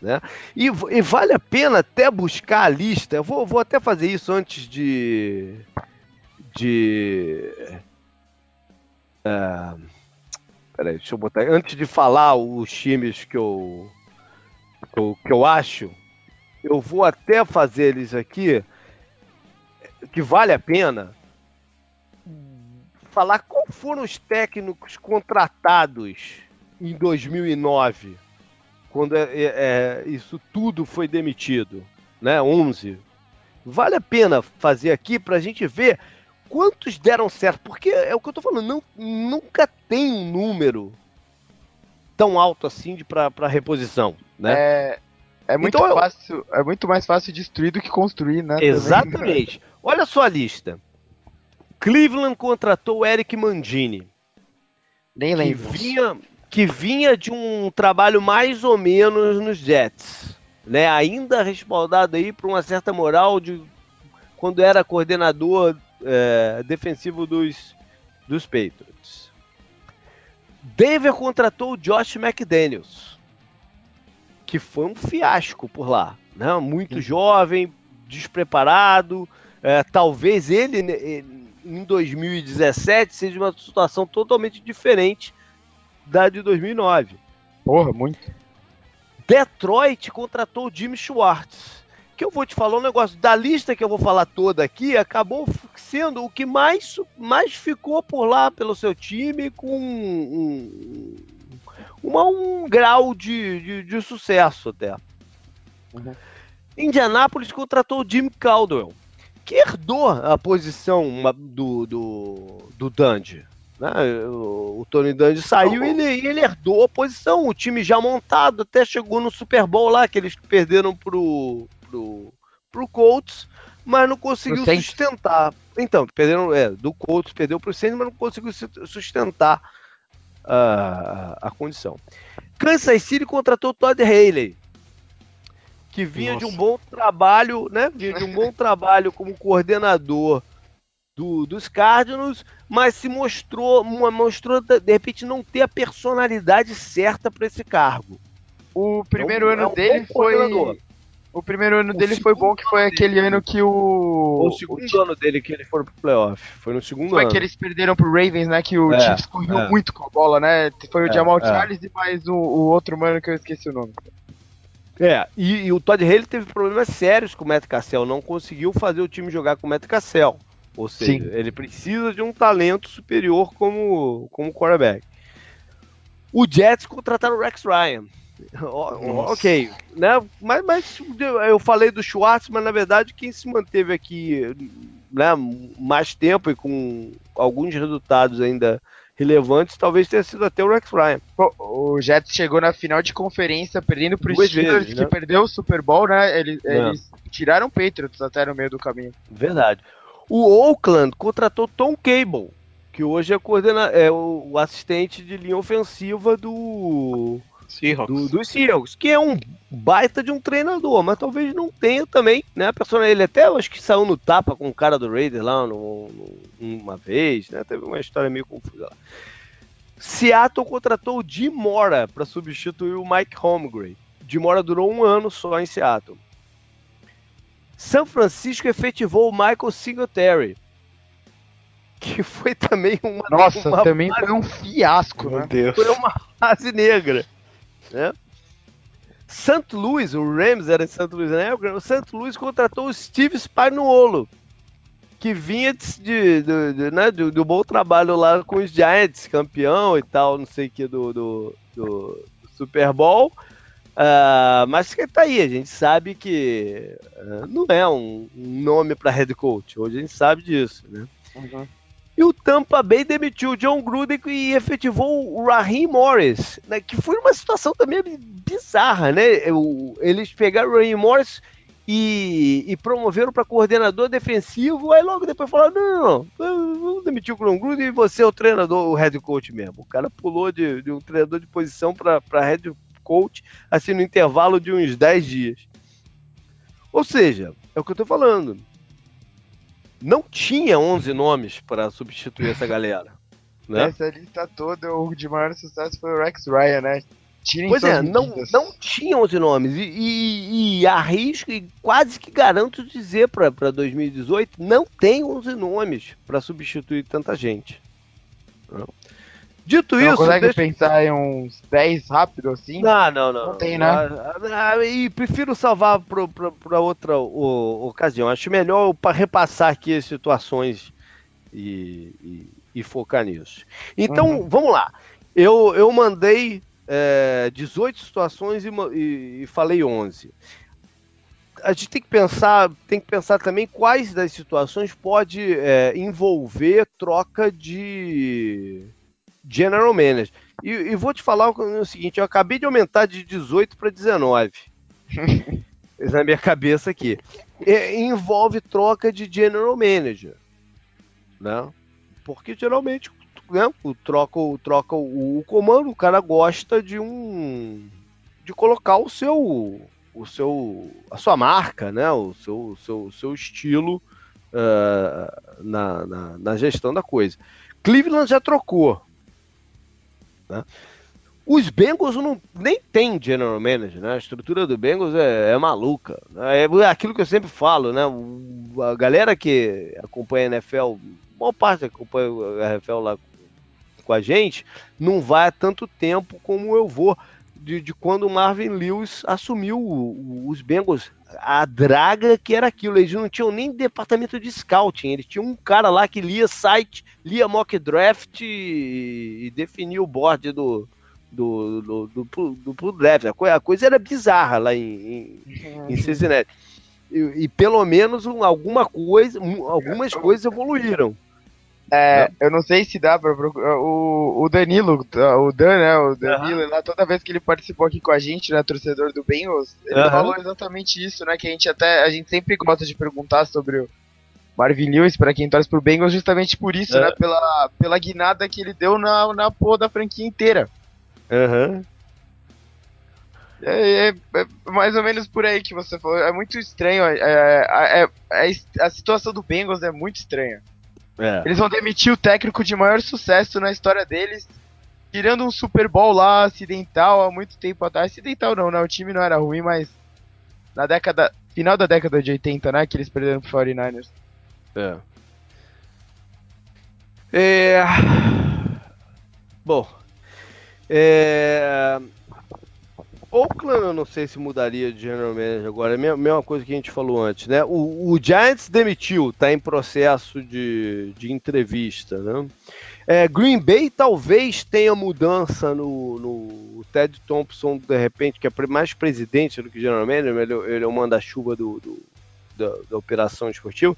Né? E, e, vale a pena até buscar a lista. Eu vou, vou até fazer isso antes de. de. Uh, peraí, deixa eu botar. Antes de falar os times que eu, que eu, que eu acho, eu vou até fazer eles aqui. Que vale a pena falar qual foram os técnicos contratados em 2009, quando é, é, é, isso tudo foi demitido, né? 11. Vale a pena fazer aqui para a gente ver quantos deram certo, porque é o que eu estou falando, não, nunca tem um número tão alto assim para reposição, né? É, é muito então, fácil, é muito mais fácil destruir do que construir, né? Exatamente. Olha só a lista. Cleveland contratou Eric Mandini. Nem lembro. Que vinha, que vinha de um trabalho mais ou menos nos Jets. Né? Ainda respaldado aí por uma certa moral de quando era coordenador é, defensivo dos, dos Patriots. Denver contratou o Josh McDaniels, que foi um fiasco por lá. Né? Muito Sim. jovem, despreparado. É, talvez ele, em 2017 seja uma situação totalmente diferente da de 2009. Porra, muito. Detroit contratou o Jimmy Schwartz. Que eu vou te falar um negócio, da lista que eu vou falar toda aqui, acabou sendo o que mais, mais ficou por lá pelo seu time com um, uma, um grau de, de, de sucesso até. Uhum. Indianápolis contratou o Jim Caldwell que herdou a posição do, do, do Dandy. Né? O, o Tony Dandy saiu e ele, ele herdou a posição. O time já montado, até chegou no Super Bowl lá, que eles perderam pro, pro, pro Colts, mas não conseguiu sustentar. Então, perderam, é, do Colts perdeu pro Saints, mas não conseguiu sustentar a, a condição. Kansas City contratou Todd Haley que vinha Nossa. de um bom trabalho, né? Vinha de um bom trabalho como coordenador do, dos Cardinals, mas se mostrou, mostrou de repente não ter a personalidade certa para esse cargo. O primeiro é um, ano é um dele foi o primeiro ano o dele foi bom, que foi aquele dele. ano que o. O segundo o... ano dele que ele foi pro playoff. Foi no segundo foi ano. Foi que eles perderam pro Ravens, né? Que o é, Chiefs correu é. muito com a bola, né? Foi o é, Jamal é. Charles e mais o, o, outro mano que eu esqueci o nome. É, e, e o Todd Haley teve problemas sérios com o Matt Cassell, não conseguiu fazer o time jogar com o Matt Cassell. Ou seja, Sim. ele precisa de um talento superior como, como quarterback. O Jets contrataram o Rex Ryan. ok, né? Mas, mas eu falei do Schwartz, mas na verdade quem se manteve aqui né, mais tempo e com alguns resultados ainda relevantes, talvez tenha sido até o Rex Ryan. O Jets chegou na final de conferência perdendo pro Duas Steelers, vezes, que né? perdeu o Super Bowl, né? Eles, eles tiraram o Patriots até no meio do caminho. Verdade. O Oakland contratou Tom Cable, que hoje é, coordena é o, assistente de linha ofensiva do Seahawks. Do, do Seahawks, que é um baita de um treinador, mas talvez não tenha também, né? A persona ele até acho que saiu no tapa com o cara do Raiders lá no, no, uma vez, né? Teve uma história meio confusa lá. Seattle contratou o Jim Mora para substituir o Mike Holmgren. Jim Mora durou um ano só em Seattle. São Francisco efetivou o Michael Singletary, que foi também uma. Nossa, uma também fase, foi um fiasco, meu né? Deus. Foi uma fase negra. Né? St. Louis, o Rams era em St. Louis, né? O St. Louis contratou o Steve Spagnuolo, que vinha de, de, de, de né, do, do, bom trabalho lá com os Giants, campeão e tal, não sei o que, do, do, do, Super Bowl. Uh, mas que tá aí, a gente sabe que uh, não é um, nome para head coach. Hoje a gente sabe disso, né? Uhum. E o Tampa Bay demitiu o John Gruden e efetivou o Raheem Morris, né, que foi uma situação também bizarra, né? Eles pegaram o Raheem Morris e, e promoveram para coordenador defensivo, aí logo depois falaram: não, não, não, vamos demitir o John Gruden e você é o treinador, o head coach mesmo. O cara pulou de, de um treinador de posição para head coach, assim, no intervalo de uns 10 dias. Ou seja, é o que eu estou falando não tinha 11 nomes para substituir essa galera. Né? Essa lista toda, o de maior sucesso foi o Rex Ryan, né? Tirem pois é, não, não tinha 11 nomes. E, e, e, arrisco e quase que garanto dizer para 2018: não tem 11 nomes para substituir tanta gente. Não. Dito não isso. consegue deixa... pensar em uns 10 rápido assim? Não, não, não. Não tem, né? Ah, ah, e prefiro salvar para outra o, ocasião. Acho melhor para repassar aqui as situações e, e, e focar nisso. Então, uhum. vamos lá. Eu, eu mandei é, 18 situações e, e, e falei 11 a gente tem que pensar, tem que pensar também quais das situações pode é, envolver troca de General Manager. E, e, vou te falar o, seguinte: eu acabei de aumentar de 18 para 19. na minha cabeça aqui. É, envolve troca de General Manager. Né? Porque geralmente né, troca, troca o, o comando, o cara gosta de um. de colocar o seu. o seu. a sua marca, né? O seu, o seu, o seu estilo uh, na, na, na gestão da coisa. Cleveland já trocou. Né? Os Bengals não, nem tem general manager, né? A estrutura do Bengals é, é maluca. Né? É aquilo que eu sempre falo, né? A galera que acompanha a NFL, a maior parte acompanha a NFL lá com a gente, não vai há tanto tempo como eu vou. De, de, quando o Marvin Lewis assumiu os Bengals. A draga que era aquilo. Eles não tinham nem departamento de scouting. Eles tinham um cara lá que lia site, lia mock draft e, e definia o board do, do, do, do, do, do draft. A coisa era bizarra lá em, em, em Cincinnati. E, e, pelo menos alguma coisa, algumas coisas evoluíram. É, eu não sei se dá pra procurar. O, o Danilo, o Dan, né? O Danilo, uhum. lá, toda vez que ele participou aqui com a gente, né? Torcedor do Bengals, ele uhum. falou exatamente isso, né? Que a gente até. A gente sempre gosta de perguntar sobre o Marvin Lewis, pra quem torce pro Bengals, justamente por isso, uhum. né? Pela, pela guinada que ele deu na, na porra da franquia inteira. Aham. É, é, é, mais ou menos por aí que você falou. É muito estranho. É, é, é, a situação do Bengals é muito estranha. É. Eles vão demitir o técnico de maior sucesso na história deles, tirando um Super Bowl lá acidental há muito tempo atrás. Acidental não, né? O time não era ruim, mas na década. Final da década de 80, né? Que eles perderam pro 49ers. É. É. Bom. É. Oakland eu não sei se mudaria de general manager agora, é a mesma coisa que a gente falou antes, né? O, o Giants demitiu, está em processo de, de entrevista, né? É, Green Bay talvez tenha mudança no, no Ted Thompson, de repente, que é mais presidente do que general manager, ele, ele é o manda-chuva do, do da, da operação esportiva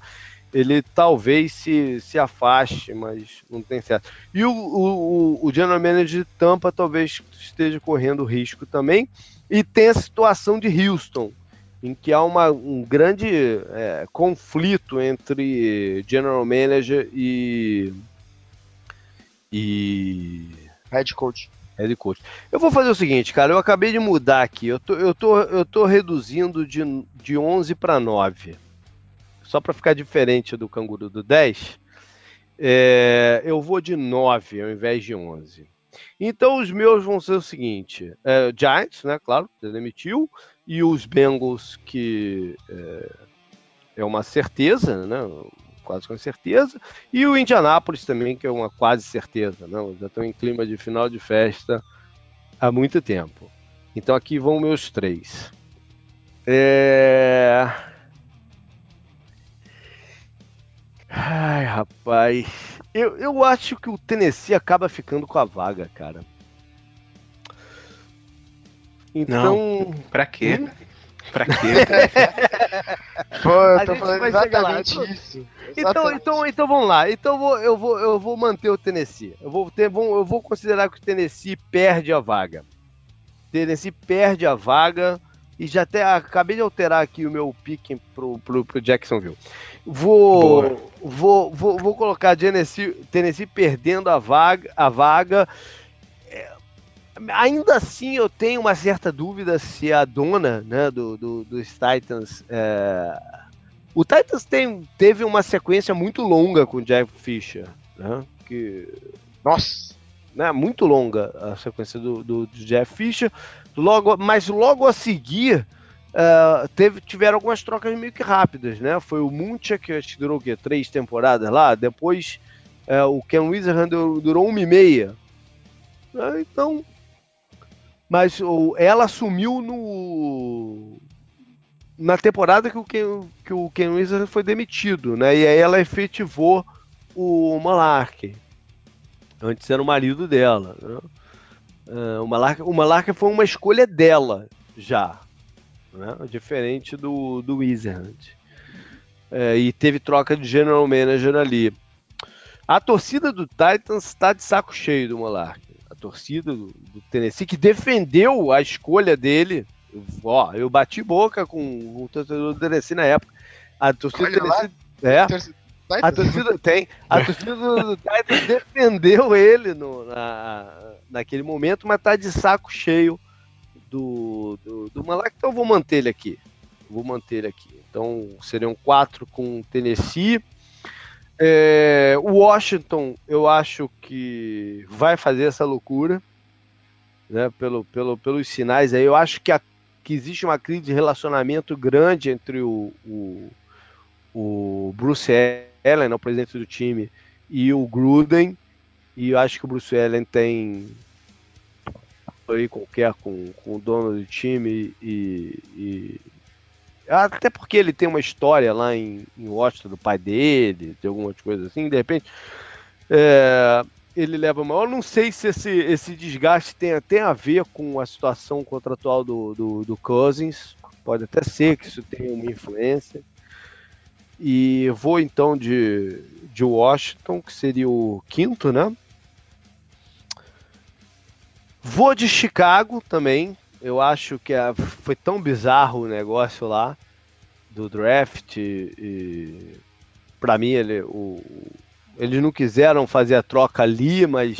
ele talvez se, se afaste, mas não tem certo. E o, o, o General Manager de Tampa talvez esteja correndo risco também. E tem a situação de Houston, em que há uma, um grande é, conflito entre General Manager e. e. Head Coach. Head Coach. Eu vou fazer o seguinte, cara, eu acabei de mudar aqui. Eu tô, eu tô, eu tô reduzindo de, de 11 para 9 só para ficar diferente do canguru do 10, é, eu vou de 9 ao invés de 11. Então os meus vão ser o seguinte: é, Giants, né? Claro, demitiu, e os Bengals que é, é uma certeza, né? quase com certeza, e o Indianápolis também, que é uma quase certeza. Né? Já estão em clima de final de festa há muito tempo. Então aqui vão meus três. É... Ai, rapaz. Eu, eu acho que o Tennessee acaba ficando com a vaga, cara. Então. Não, pra quê? Hum? Pra quê? Pô, eu tô falando exatamente então, isso. Então, então, então vamos lá. Então eu vou, eu vou, eu vou manter o Tennessee. Eu vou, ter, eu vou considerar que o Tennessee perde a vaga. Tennessee perde a vaga e já até acabei de alterar aqui o meu pick pro, pro, pro Jacksonville. Vou, vou, vou, vou colocar Tennessee, Tennessee perdendo a vaga, a vaga. É, ainda assim, eu tenho uma certa dúvida se a dona né, do, do dos Titans. É... O Titans tem, teve uma sequência muito longa com o Jeff Fisher. Né, que... Nossa! Né, muito longa a sequência do, do, do Jeff Fisher. Logo, mas logo a seguir. Uh, teve, tiveram algumas trocas meio que rápidas, né? Foi o Muncha, que acho que durou o quê? Três temporadas lá. Depois uh, o Ken Wizard durou, durou uma e meia. Uh, então. Mas ela assumiu no. Na temporada que o Ken, que o Ken Wizard foi demitido, né? E aí ela efetivou o Malarkey. Antes era o marido dela. Né? Uh, o, Malarca, o Malarca foi uma escolha dela já, né? diferente do, do Wizard. Uh, e teve troca de general manager ali. A torcida do Titans está de saco cheio do Malarca. A torcida do, do, Tennessee que defendeu a escolha dele. Ó, eu bati boca com o torcedor do Tennessee na época. A torcida Olha do Tennessee. Lá. É. A torcida tem. A torcida do Titans defendeu ele no, na, naquele momento, mas tá de saco cheio do, do, do Malak, então eu vou manter ele aqui. Vou manter ele aqui. Então seriam quatro com Tennessee. É, o Washington, eu acho que vai fazer essa loucura, né? Pelo, pelo, pelos sinais aí. Eu acho que, a, que existe uma crise de relacionamento grande entre o, o, o Bruce Allen, né, o presidente do time, e o Gruden. E eu acho que o Bruce Allen tem aí qualquer com, com o dono do time e, e, até porque ele tem uma história lá em, em Washington do pai dele, tem algumas coisas assim, de repente é, ele leva. Eu não sei se esse, esse desgaste tem até a ver com a situação contratual do, do, do Cousins. Pode até ser que isso tenha uma influência. E vou então de, de Washington, que seria o quinto, né? Vou de Chicago também. Eu acho que a, foi tão bizarro o negócio lá do draft e, para mim ele, o, eles não quiseram fazer a troca ali, mas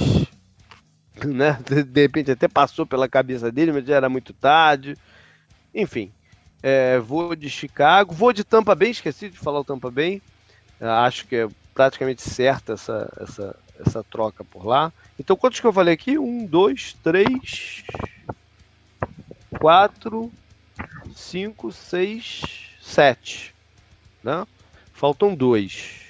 né, de repente até passou pela cabeça dele, mas já era muito tarde. Enfim, é, vou de Chicago, vou de Tampa Bay, esqueci de falar o Tampa Bay. Acho que é praticamente certa essa, essa, essa troca por lá. Então, quantos que eu falei aqui? Um, dois, três, quatro, cinco, seis, sete. Né? Faltam dois.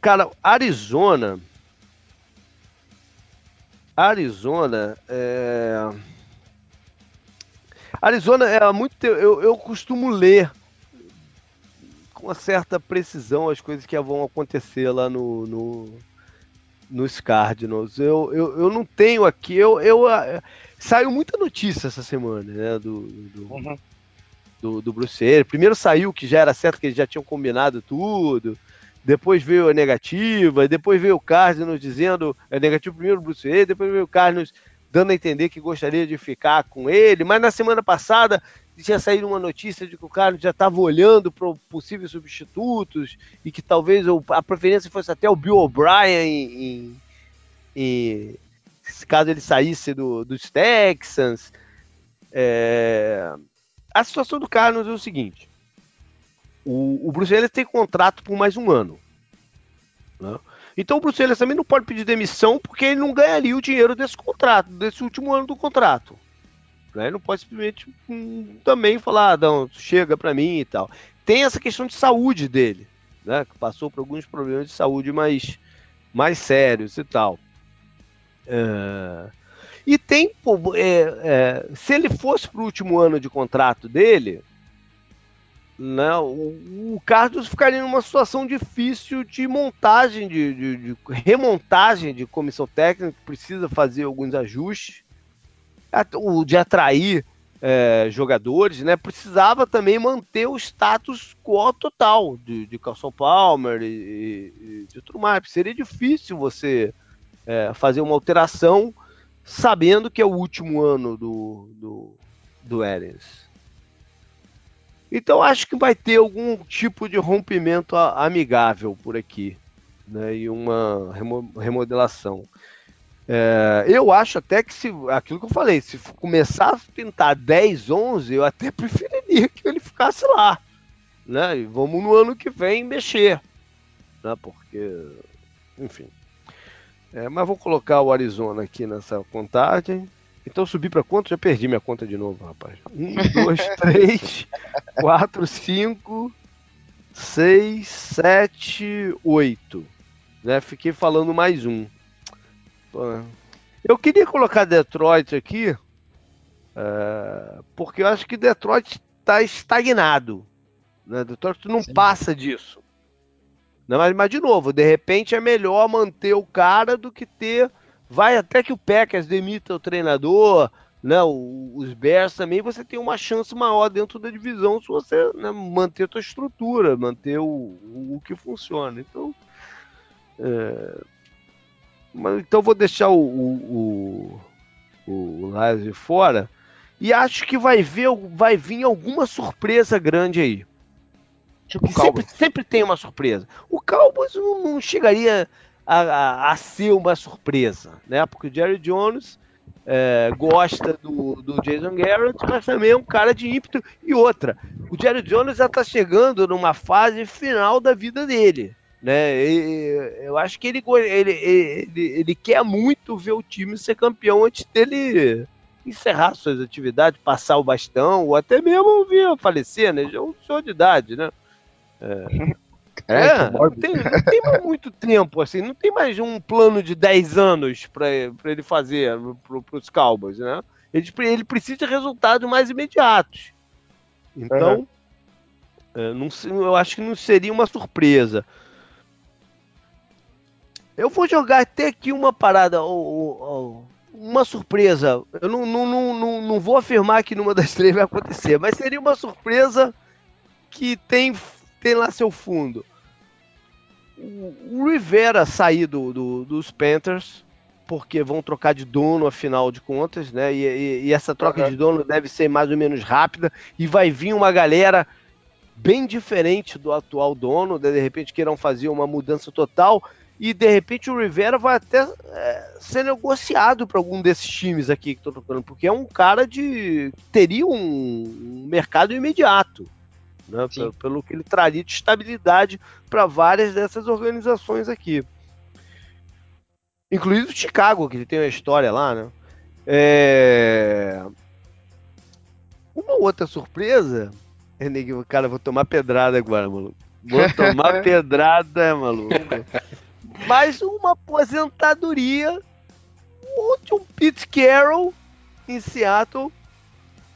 Cara, Arizona. Arizona é. Arizona é muito. Eu, eu costumo ler com uma certa precisão as coisas que vão acontecer lá no, no nos Cardinals. Eu, eu, eu não tenho aqui, eu, eu saiu muita notícia essa semana, né, do do, uhum. do, do Bruce Primeiro saiu que já era certo que eles já tinham combinado tudo. Depois veio a negativa, depois veio o Cardinals dizendo, é negativo primeiro o Bruce depois veio o Cardinals dando a entender que gostaria de ficar com ele, mas na semana passada tinha saído uma notícia de que o Carlos já estava olhando para possíveis substitutos e que talvez a preferência fosse até o Bill O'Brien em, em, caso ele saísse do, dos Texans. É... A situação do Carlos é o seguinte: o, o Bruce Ellis tem contrato por mais um ano. Né? Então o Bruce Ellis também não pode pedir demissão porque ele não ganharia o dinheiro desse contrato, desse último ano do contrato. Né? Não pode simplesmente hum, também falar, ah, não, chega para mim e tal. Tem essa questão de saúde dele, né? Que passou por alguns problemas de saúde mais, mais sérios e tal. É... E tem, é, é, se ele fosse para o último ano de contrato dele, né, o, o Carlos ficaria numa situação difícil de montagem, de, de, de remontagem de comissão técnica, precisa fazer alguns ajustes, o de atrair é, jogadores, né? Precisava também manter o status quo total de, de Carson Palmer e, e, de tudo mais. Seria difícil você é, fazer uma alteração sabendo que é o último ano do, do, do Arians. Então acho que vai ter algum tipo de rompimento amigável por aqui, né? E uma remodelação. É, eu acho até que se aquilo que eu falei, se começar a pintar 10, 11, eu até preferiria que ele ficasse lá, né? E vamos no ano que vem mexer, né? Porque, enfim. É, mas vou colocar o Arizona aqui nessa contagem. Então subi para quanto? Já perdi minha conta de novo, rapaz. Um, dois, três, quatro, cinco, seis, sete, oito. Né? Fiquei falando mais um. Eu queria colocar Detroit aqui, é, porque eu acho que Detroit está estagnado. Né? Detroit não Sim. passa disso. Não, mas, mas, de novo, de repente é melhor manter o cara do que ter. Vai até que o Packers demita o treinador, né? os Bears também, você tem uma chance maior dentro da divisão se você né, manter a tua estrutura, manter o, o, que funciona. Então, é, mas, então vou deixar o, o, o, o fora. E acho que vai, ver, vai vir alguma surpresa grande aí. Tipo, sempre, sempre tem uma surpresa. O Cowboys não, não chegaria a, a, a, ser uma surpresa, né? Porque o Jerry Jones é, gosta do, do Jason Garrett, mas também é um cara de ímpeto. E outra, o Jerry Jones já está chegando numa fase final da vida dele. Né? eu acho que ele, ele, ele, ele quer muito ver o time ser campeão antes dele encerrar suas atividades, passar o bastão, ou até mesmo vir falecer, né? Já é um senhor de idade, né? É, é, é não, tem, não tem mais muito tempo, assim, não tem mais um plano de 10 anos para ele fazer para os Cowboys, né? Ele, ele precisa de resultados mais imediatos. Então, uhum. não, eu acho que não seria uma surpresa. Eu vou jogar até aqui uma parada, uma surpresa. Eu não, não, não, não, vou afirmar que numa das três vai acontecer, mas seria uma surpresa que tem, tem lá seu fundo. O Rivera sair do, do, dos Panthers, porque vão trocar de dono, afinal de contas, né? E, e, e essa troca uhum. de dono deve ser mais ou menos rápida, e vai vir uma galera bem diferente do atual dono, de repente queiram fazer uma mudança total. E de repente o Rivera vai até é, ser negociado para algum desses times aqui que estou tocando, porque é um cara de teria um, mercado imediato, né, pelo, pelo, que ele traria de estabilidade para várias dessas organizações aqui, incluindo o Chicago, que tem uma história lá, né? É... Uma outra surpresa, cara, vou tomar pedrada agora, maluco. Vou tomar pedrada, maluco mais uma aposentadoria de um Pete Carroll em Seattle.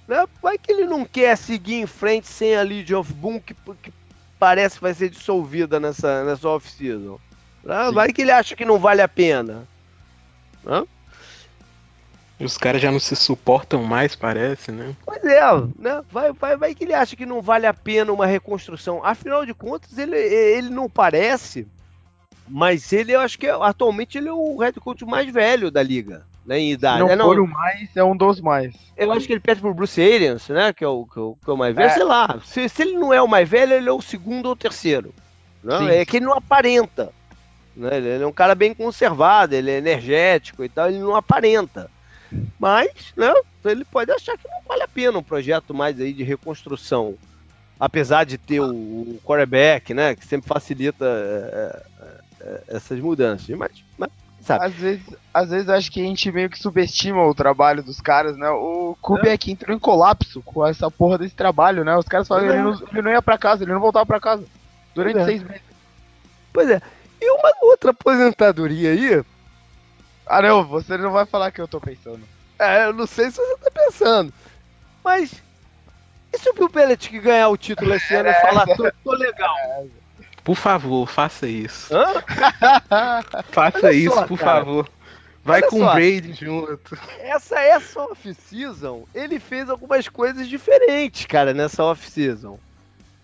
Né? Vai que ele não quer seguir em frente sem a Legion of Boom, que, que parece que vai ser dissolvida nessa, nessa off-season. Né? Vai que ele acha que não vale a pena. Né? Os caras já não se suportam mais, parece, né? Pois é, né? Vai, vai, vai que ele acha que não vale a pena uma reconstrução. Afinal de contas, ele, ele não parece mas ele, eu acho que atualmente ele é o head coach mais velho da liga. Né, em idade. Não, é, não for o mais, é um dos mais. Eu acho que ele pede pro Bruce Arians, né? Que é o, que é o, que é o mais velho. É. Sei lá. Se, se, ele não é o mais velho, ele é o segundo ou terceiro. Não? É que ele não aparenta. Né? Ele é um cara bem conservado, ele é energético e tal, ele não aparenta. Mas, né, ele pode achar que não vale a pena um projeto mais aí de reconstrução. Apesar de ter o, o quarterback, né? Que sempre facilita é, é, é, essas mudanças. Mas, mas sabe? Às vezes, às vezes acho que a gente meio que subestima o trabalho dos caras, né? O Kubiak é. entrou em colapso com essa porra desse trabalho, né? Os caras falam que ele, não, ele não ia pra casa, ele não voltava pra casa durante é. seis meses. Pois é. E uma outra aposentadoria aí. Ah, não, você não vai falar que eu tô pensando. É, eu não sei se você tá pensando. Mas. E se o Bill Belichick ganhar o título esse ano e é. falar, tô, tô legal? Por favor, faça isso. faça isso, só, por cara. favor. Vai Olha com o Brady junto. Essa, essa off-season, ele fez algumas coisas diferentes, cara, nessa off-season.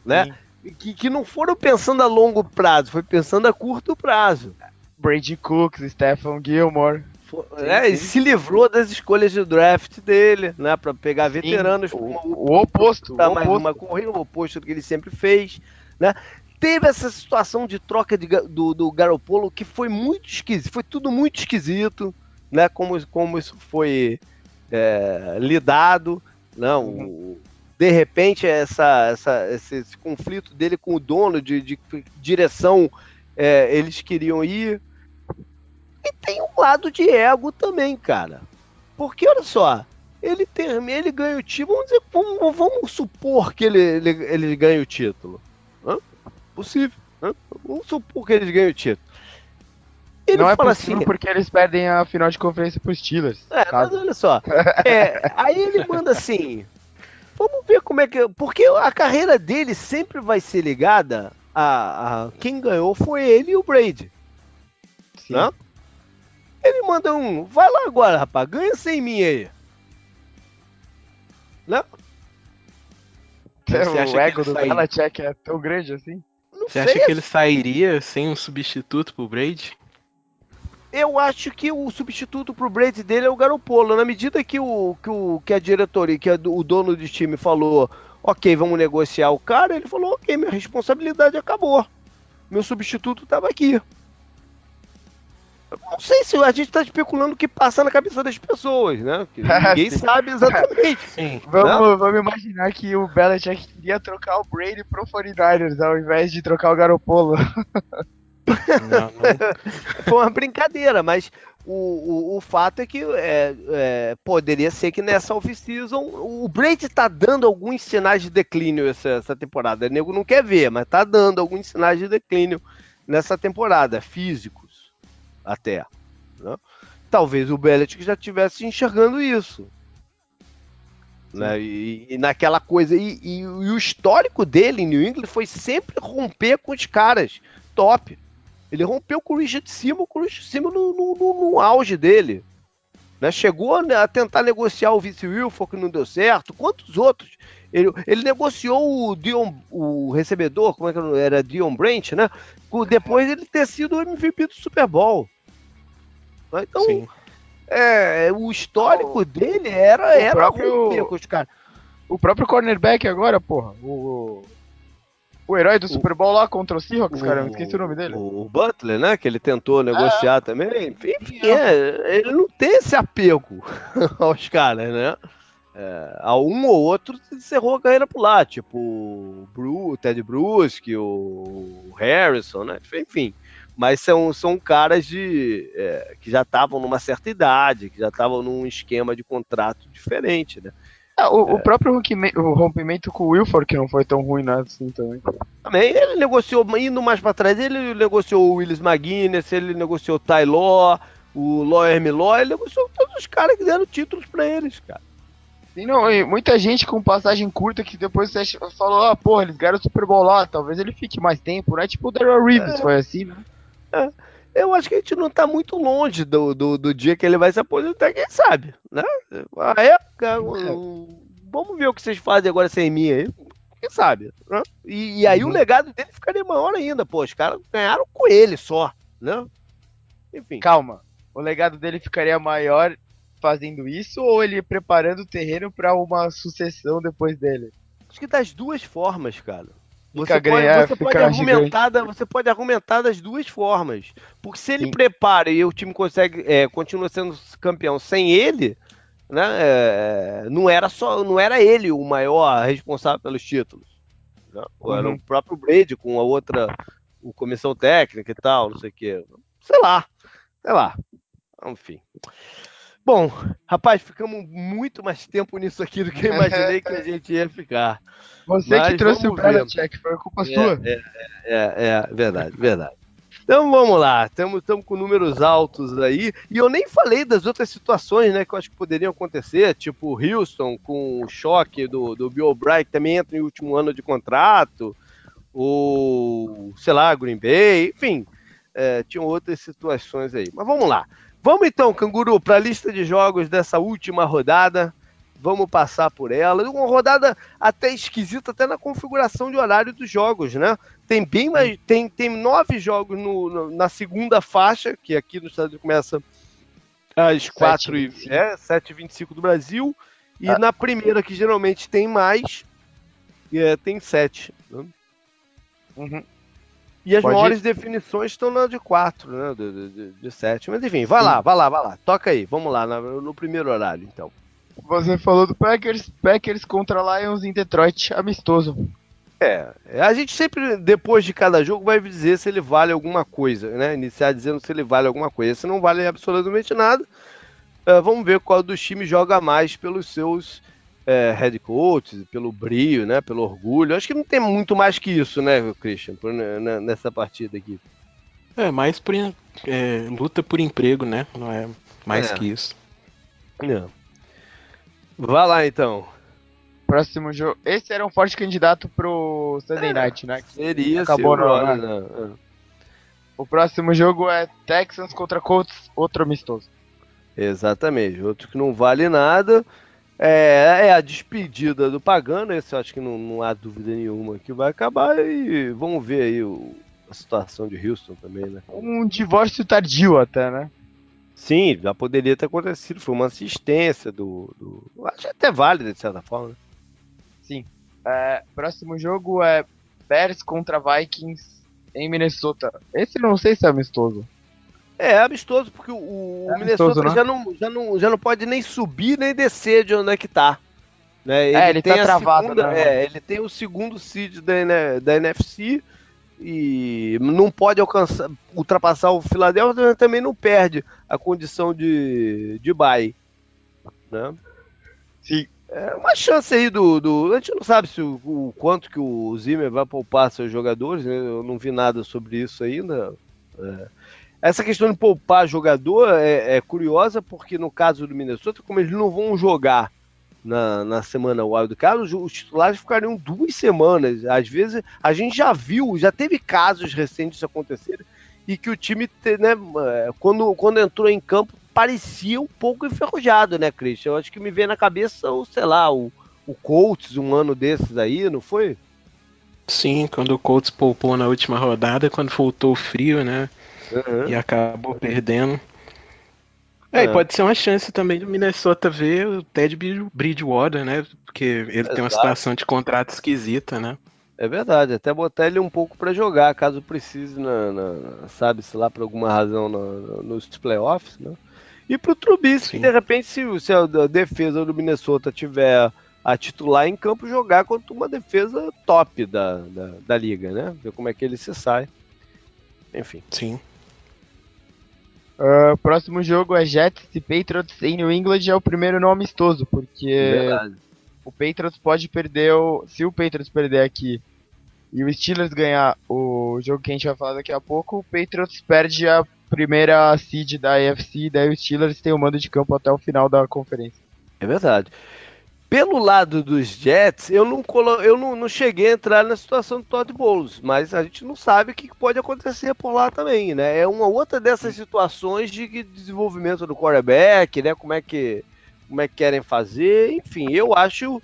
Né? Que, que não foram pensando a longo prazo, foi pensando a curto prazo. Brady Cooks, Stephen Gilmore. É, e se livrou das escolhas de draft dele, né? Pra pegar veteranos. O, o, o oposto. Pra o mais oposto. uma corrida, o oposto do que ele sempre fez, né? Teve essa situação de troca de, do, do Garopolo que foi muito esquisito, foi tudo muito esquisito, né? Como, como isso foi é, lidado, não? Uhum. de repente essa, essa esse, esse, conflito dele com o dono de, de direção é, eles queriam ir e tem um lado de ego também, cara. Porque, olha só, ele termina, ele ganha o título. Vamos, dizer, vamos, vamos supor que ele, ele, ele ganhe o título. Hã? Possível. Hã? Vamos supor que ele ganhe o título. Ele não é possível assim, porque eles perdem a final de conferência pros Steelers. É, mas olha só. É, aí ele manda assim. Vamos ver como é que. Porque a carreira dele sempre vai ser ligada a. a quem ganhou foi ele e o Brady. Sim. Não? Ele manda um, vai lá agora, rapaz, ganha sem mim aí. Não? Você o ego do Belichick é tão grande assim? Não Você acha que ele sairia sem um substituto pro Brady? Eu acho que o substituto pro Brady dele é o Garopolo. Na medida que o que, o, que a diretoria, que a, o dono do time falou, ok, vamos negociar o cara, ele falou, ok, minha responsabilidade acabou. Meu substituto estava aqui. Não sei se a gente está especulando o que passa na cabeça das pessoas, né? Ninguém sabe exatamente. Sim. Vamos, né? vamos imaginar que o Belichick queria trocar o Brady pro 49ers ao invés de trocar o Garopolo. Não, não. Foi uma brincadeira, mas o, o, o fato é que é, é, poderia ser que nessa off-season o Brady está dando alguns sinais de declínio essa, essa temporada. O nego não quer ver, mas está dando alguns sinais de declínio nessa temporada, físico até. Né? Talvez o Belichick já estivesse enxergando isso. Né? E, e, naquela coisa. E, e, e, o histórico dele em New England foi sempre romper com os caras top. Ele rompeu com o Richard Seymour, com o Richard Seymour no, no, no, no auge dele. Né? Chegou a tentar negociar o Vice Wilford, que não deu certo. Quantos outros? Ele, ele negociou o Dion, o recebedor, como é que era? Dion Branch, né? Depois ele ter sido o MVP do Super Bowl. Então, Sim. É, o histórico o, dele era, o era próprio, com os caras. O próprio cornerback agora, porra. O, o herói do Super Bowl lá contra o Seahawks, cara, esqueci o nome dele. O Butler, né? Que ele tentou negociar ah, também. Enfim, é, ele não tem esse apego aos caras, né? É, a um ou outro encerrou a carreira por lá, tipo o, Bru, o Ted Bruschi, o Harrison, né? Enfim mas são, são caras de é, que já estavam numa certa idade, que já estavam num esquema de contrato diferente, né? É, o, é. o, próprio o rompimento com o Wilford, que não foi tão ruim né, assim também. Também, ele negociou, indo mais para trás, ele negociou o Willis McGuinness, ele negociou o Taylor, o Lawyer Miló, ele negociou todos os caras que deram títulos para eles, cara. Sim, não, muita gente com passagem curta que depois você falou, ah, porra, eles ganharam o Super Bowl lá, talvez ele fique mais tempo, né? Tipo o Daryl Reeves, é. foi assim, né? É, eu acho que a gente não está muito longe do, do, do, dia que ele vai se aposentar, quem sabe, né? A época, é. vamos ver o que vocês fazem agora sem mim aí, quem sabe, né? E, e aí uhum. o legado dele ficaria maior ainda, pô, os caras ganharam com ele só, né? Enfim. Calma, o legado dele ficaria maior fazendo isso ou ele preparando o terreno para uma sucessão depois dele? Acho que das duas formas, cara. Você, pode, é, você, pode argumentar, você pode argumentar das duas formas. Porque se ele Sim. prepara e o time consegue é, continua sendo campeão sem ele, né, é, não era só não era ele o maior responsável pelos títulos. Né? Uhum. Era o próprio Brady com a outra o comissão técnica e tal, não sei o quê. Sei lá. Sei lá. enfim. Bom, rapaz, ficamos muito mais tempo nisso aqui do que eu imaginei que a gente ia ficar. Você Mas que trouxe o Belichick, foi culpa é, sua. É, é, é, verdade, verdade. Então vamos lá, estamos com números altos aí. E eu nem falei das outras situações, né, que eu acho que poderiam acontecer, tipo Houston com o choque do, do Bill O'Brien, que também entra em último ano de contrato, ou sei lá, Green Bay, enfim, é, tinham outras situações aí. Mas vamos lá. Vamos então, Canguru, para a lista de jogos dessa última rodada. Vamos passar por ela. Uma rodada até esquisita, até na configuração de horário dos jogos, né? Tem bem mais. Tem, tem nove jogos no, no na segunda faixa, que aqui no Estados Unidos começa às 4 e é, 7h25 do Brasil. E ah. na primeira, que geralmente tem mais, é, tem 7. Né? Uhum. E as Pode maiores ir. definições estão na de 4, né? De, de, de 7. Mas enfim, vai Sim. lá, vai lá, vai lá. Toca aí, vamos lá, no, no, primeiro horário, então. Você falou do Packers, Packers contra Lions em Detroit, amistoso. É, a gente sempre, depois de cada jogo, vai dizer se ele vale alguma coisa, né? Iniciar dizendo se ele vale alguma coisa. Se não vale absolutamente nada, uh, vamos ver qual dos times joga mais pelos seus é, head coach, pelo brio, né, pelo orgulho. Acho que não tem muito mais que isso, né, Christian, por, né, nessa partida aqui. É, mais por, é, luta por emprego, né? Não é mais é. que isso. Não. Vá lá então. Próximo jogo. Esse era um forte candidato pro Sunday é, Night, né? Seria, acabou não, né? O próximo jogo é Texans contra Colts, outro amistoso. Exatamente, outro que não vale nada. É, é a despedida do Pagano, esse eu acho que não, não há dúvida nenhuma que vai acabar e vamos ver aí o, a situação de Houston também, né? Um divórcio tardio até, né? Sim, já poderia ter acontecido, foi uma assistência do. do acho até válida de certa forma. Né? Sim. É, próximo jogo é Bears contra Vikings em Minnesota. Esse não sei se é amistoso. É, é amistoso, porque o, é Minnesota né? já, não, já, não, já não pode nem subir nem descer de onde é que tá. Né? Ele é, ele tem tá travado, segunda, né? É, ele tem o segundo seed da, da NFC e não pode alcançar, ultrapassar o Philadelphia, também não perde a condição de, de bye. Né? Sim. É uma chance aí do, do. A gente não sabe se o, o quanto que o Zimmer vai poupar seus jogadores, né? Eu não vi nada sobre isso ainda. É. Essa questão de poupar jogador é, é, curiosa, porque no caso do Minnesota, como eles não vão jogar na, na semana Wild Card, os, os titulares ficariam duas semanas. Às vezes, a gente já viu, já teve casos recentes acontecerem, e que o time, né, é, quando, quando entrou em campo, parecia um pouco enferrujado, né, Christian? Eu acho que me vem na cabeça, o, sei lá, o, o Colts, um ano desses aí, não foi? Sim, quando o Colts poupou na última rodada, quando voltou o frio, né? Uhum. e acabou perdendo. É, é, e pode ser uma chance também do Minnesota ver o Ted Bridgewater, né? Porque ele Exato. tem uma situação de contrato esquisita, né? É verdade, até botar ele um pouco para jogar, caso precise, na, na sabe-se lá por alguma razão na, nos playoffs, né? E pro Trubisky, de repente, se, se a defesa do Minnesota tiver a titular em campo, jogar contra uma defesa top da, da, da liga, né? Ver como é que ele se sai. Enfim. Sim. Uh, próximo jogo é Jets e Patriots em New England, é o primeiro não amistoso, porque Verdade. o Patriots pode perder, o, se o Patriots perder aqui e o Steelers ganhar o jogo que a gente vai falar daqui a pouco, o Patriots perde a primeira seed da AFC, daí o Steelers tem o mando de campo até o final da conferência. É verdade. Pelo lado dos Jets, eu não, colo... eu não, não cheguei a entrar na situação do Todd Bowles, mas a gente não sabe o que pode acontecer por lá também, né? É uma outra dessas situações de desenvolvimento do quarterback, né? Como é que, como é que querem fazer, enfim, eu acho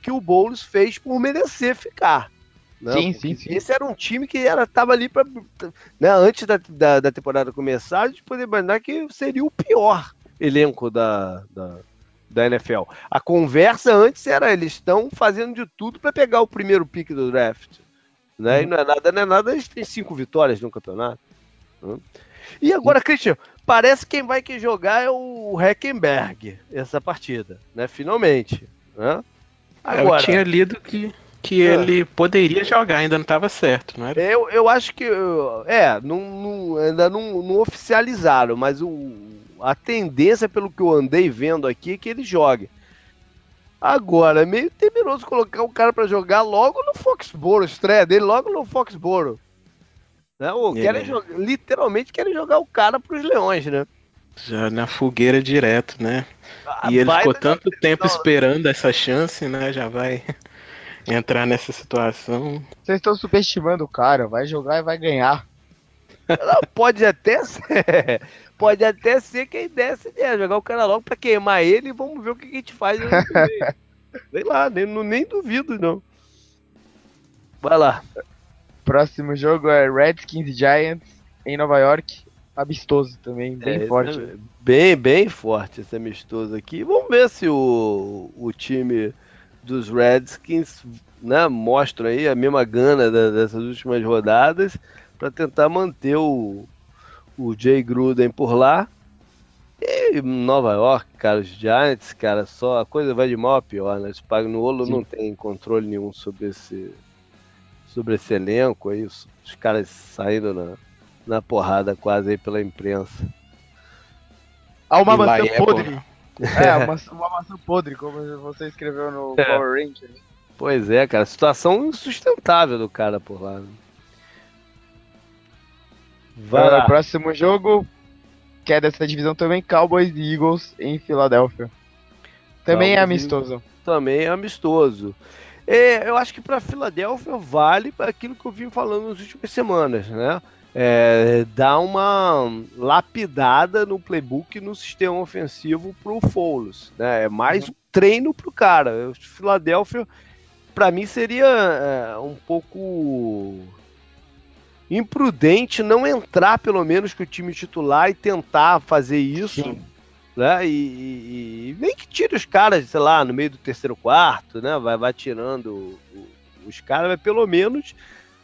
que o Bowles fez por merecer ficar. Né? Sim, sim, sim. Esse era um time que era, tava ali para, né, antes da, da, da, temporada começar, a gente poder imaginar que seria o pior elenco da, da da NFL. A conversa antes era eles estão fazendo de tudo para pegar o primeiro pick do draft. Né? Uhum. E não é nada, não é nada, eles têm cinco vitórias no campeonato. Né? E agora, Christian, parece que quem vai que jogar é o Heckenberg essa partida, né? Finalmente. Né? Agora, eu tinha lido que, que é. ele poderia jogar, ainda não estava certo, não era? Eu, eu acho que. É, não, não, ainda não, não oficializaram, mas o, a tendência, pelo que eu andei vendo aqui, é que ele jogue. Agora, é meio temeroso colocar o cara para jogar logo no Foxboro, estreia dele logo no Foxboro. Né? Ou é. querem jogar, literalmente querem jogar o cara para os leões, né? Já na fogueira direto, né? Ah, e ele ficou tanto tempo esperando essa chance, né? Já vai entrar nessa situação. Vocês estão subestimando o cara, vai jogar e vai ganhar. Não, pode até ser. Pode até ser que a ideia seja jogar o cara logo pra queimar ele e vamos ver o que a gente faz. Sei lá, nem, nem duvido, não. Vai lá. Próximo jogo é Redskins e Giants em Nova York. Amistoso também, bem é, forte. É bem, bem forte esse amistoso aqui. Vamos ver se o, o time dos Redskins né, mostra aí a mesma gana da, dessas últimas rodadas para tentar manter o, o Jay Gruden por lá. E Nova York, cara, os Giants, cara, só a coisa vai de mal a pior, né? no Olo não tem controle nenhum sobre esse sobre esse elenco aí, os, os caras saindo na, na porrada quase aí pela imprensa. Há uma maçã é podre. É, uma, uma maçã podre, como você escreveu no é. Power Rangers. Pois é, cara, situação insustentável do cara por lá. Né? Vai lá. próximo jogo, que é dessa divisão também, Cowboys e Eagles em Filadélfia. Também é Cowboys é amistoso. Também é amistoso. É, eu acho que para Filadélfia vale aquilo que eu vim falando nas últimas semanas, né? É, dar uma lapidada no playbook no sistema ofensivo pro Foles, né? É mais um treino pro cara. Filadélfia, para mim, seria é, um pouco imprudente não entrar pelo menos com o time titular e tentar fazer isso. Sim. Né? E, e, nem que tire os caras, sei lá, no meio do terceiro quarto, né? Vai, vai tirando os caras, mas pelo menos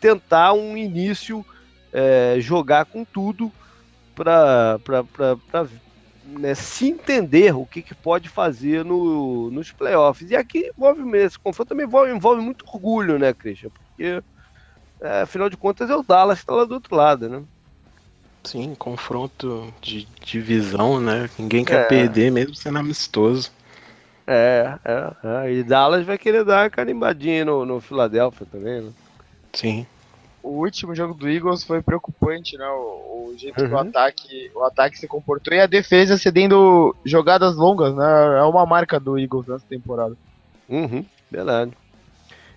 tentar um início, é, jogar com tudo para né, se entender o que, que pode fazer no, nos playoffs. E aqui envolve esse confronto também envolve, envolve muito orgulho, né, Christian? Porque é, afinal de contas é o Dallas que está lá do outro lado, né? Sim, confronto de divisão, né? Ninguém quer é. perder, mesmo sendo amistoso. É, é, é, E Dallas vai querer dar uma carimbadinha no, no Philadelphia também, né? Sim. O último jogo do Eagles foi preocupante, né? O, o jeito uhum. que o uhum. ataque, o ataque se comportou e a defesa cedendo jogadas longas, né? É uma marca do Eagles nessa temporada. Uhum, verdade.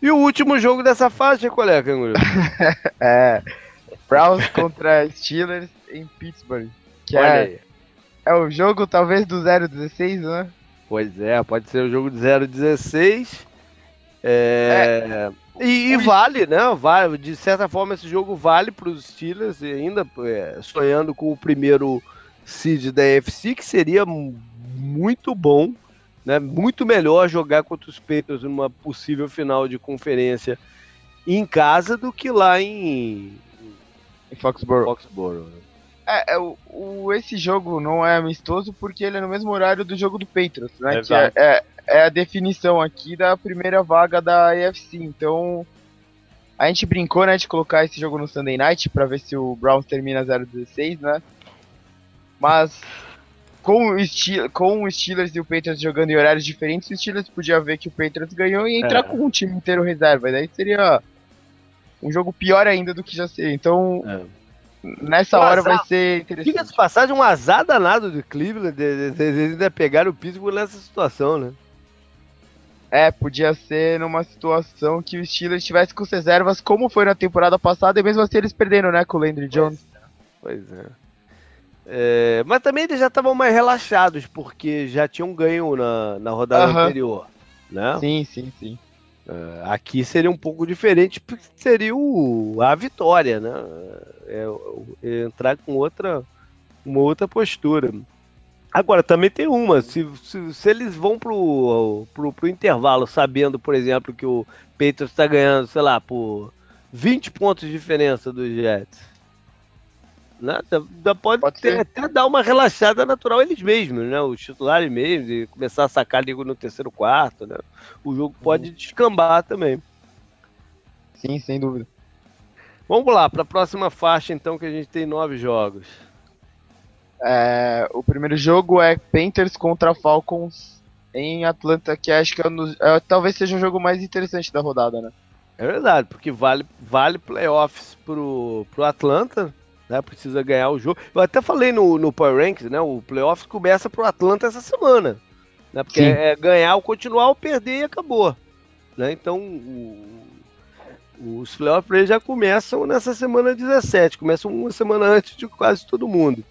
E o último jogo dessa fase, qual é, Canguru? é. Browns contra Steelers em Pittsburgh. Que Olha é, aí. é o jogo talvez do 0-16, né? Pois é, pode ser o jogo do 0-16. É... é... E, e, vale, né? Vale, de certa forma, esse jogo vale para os Steelers, e ainda é, sonhando com o primeiro seed da UFC, que seria muito bom né, muito melhor jogar contra os Patriots numa possível final de conferência em casa do que lá em, em Foxborough. Foxborough né? é, é, o, o, esse jogo não é amistoso porque ele é no mesmo horário do jogo do Patriots, né? que é, é, é, a definição aqui da primeira vaga da AFC. Então, a gente brincou, né, de colocar esse jogo no Sunday Night para ver se o Browns termina 0-16, né? Mas com o, Steel, com o Steelers e o Patriots jogando em horários diferentes, o Steelers podia ver que o Patriots ganhou e entrar é. com um time inteiro reserva. E daí seria um jogo pior ainda do que já seria. Então, é. nessa um hora azar, vai ser interessante. Diga-se passagem, um azar danado do Cleveland, eles ainda pegaram o Pittsburgh nessa situação, né? É, podia ser numa situação que o Steelers estivesse com reservas, como foi na temporada passada, e mesmo assim eles perderam, né, com o Landry Jones. Pois é. É, mas também eles já estavam mais relaxados, porque já tinham ganho na, na rodada anterior. Né? Sim, sim, sim. É, aqui seria um pouco diferente, porque seria o, a vitória, né? É, é, entrar com outra, uma outra postura. Agora, também tem uma, se, se, se, eles vão pro, pro, pro intervalo sabendo, por exemplo, que o Patriots está ganhando, sei lá, por 20 pontos de diferença dos Jets, né? Pode, pode ter, até dar uma relaxada natural eles mesmos, né? Os titulares mesmos, e começar a sacar ligo no terceiro quarto, né? O jogo pode uhum. descambar também. Sim, sem dúvida. Vamos lá, para a próxima faixa, então, que a gente tem nove jogos. É, o primeiro jogo é Panthers contra Falcons em Atlanta, que acho que é, no, é, talvez seja o jogo mais interessante da rodada, né? É verdade, porque vale, vale playoffs pro, pro Atlanta, né? Precisa ganhar o jogo. Eu até falei no, no Power Rankings, né? O playoffs começa pro Atlanta essa semana. Né? Porque é, é, ganhar ou continuar ou perder e acabou. Né? Então o, os playoffs já começam nessa semana 17, começam uma semana antes de quase todo mundo.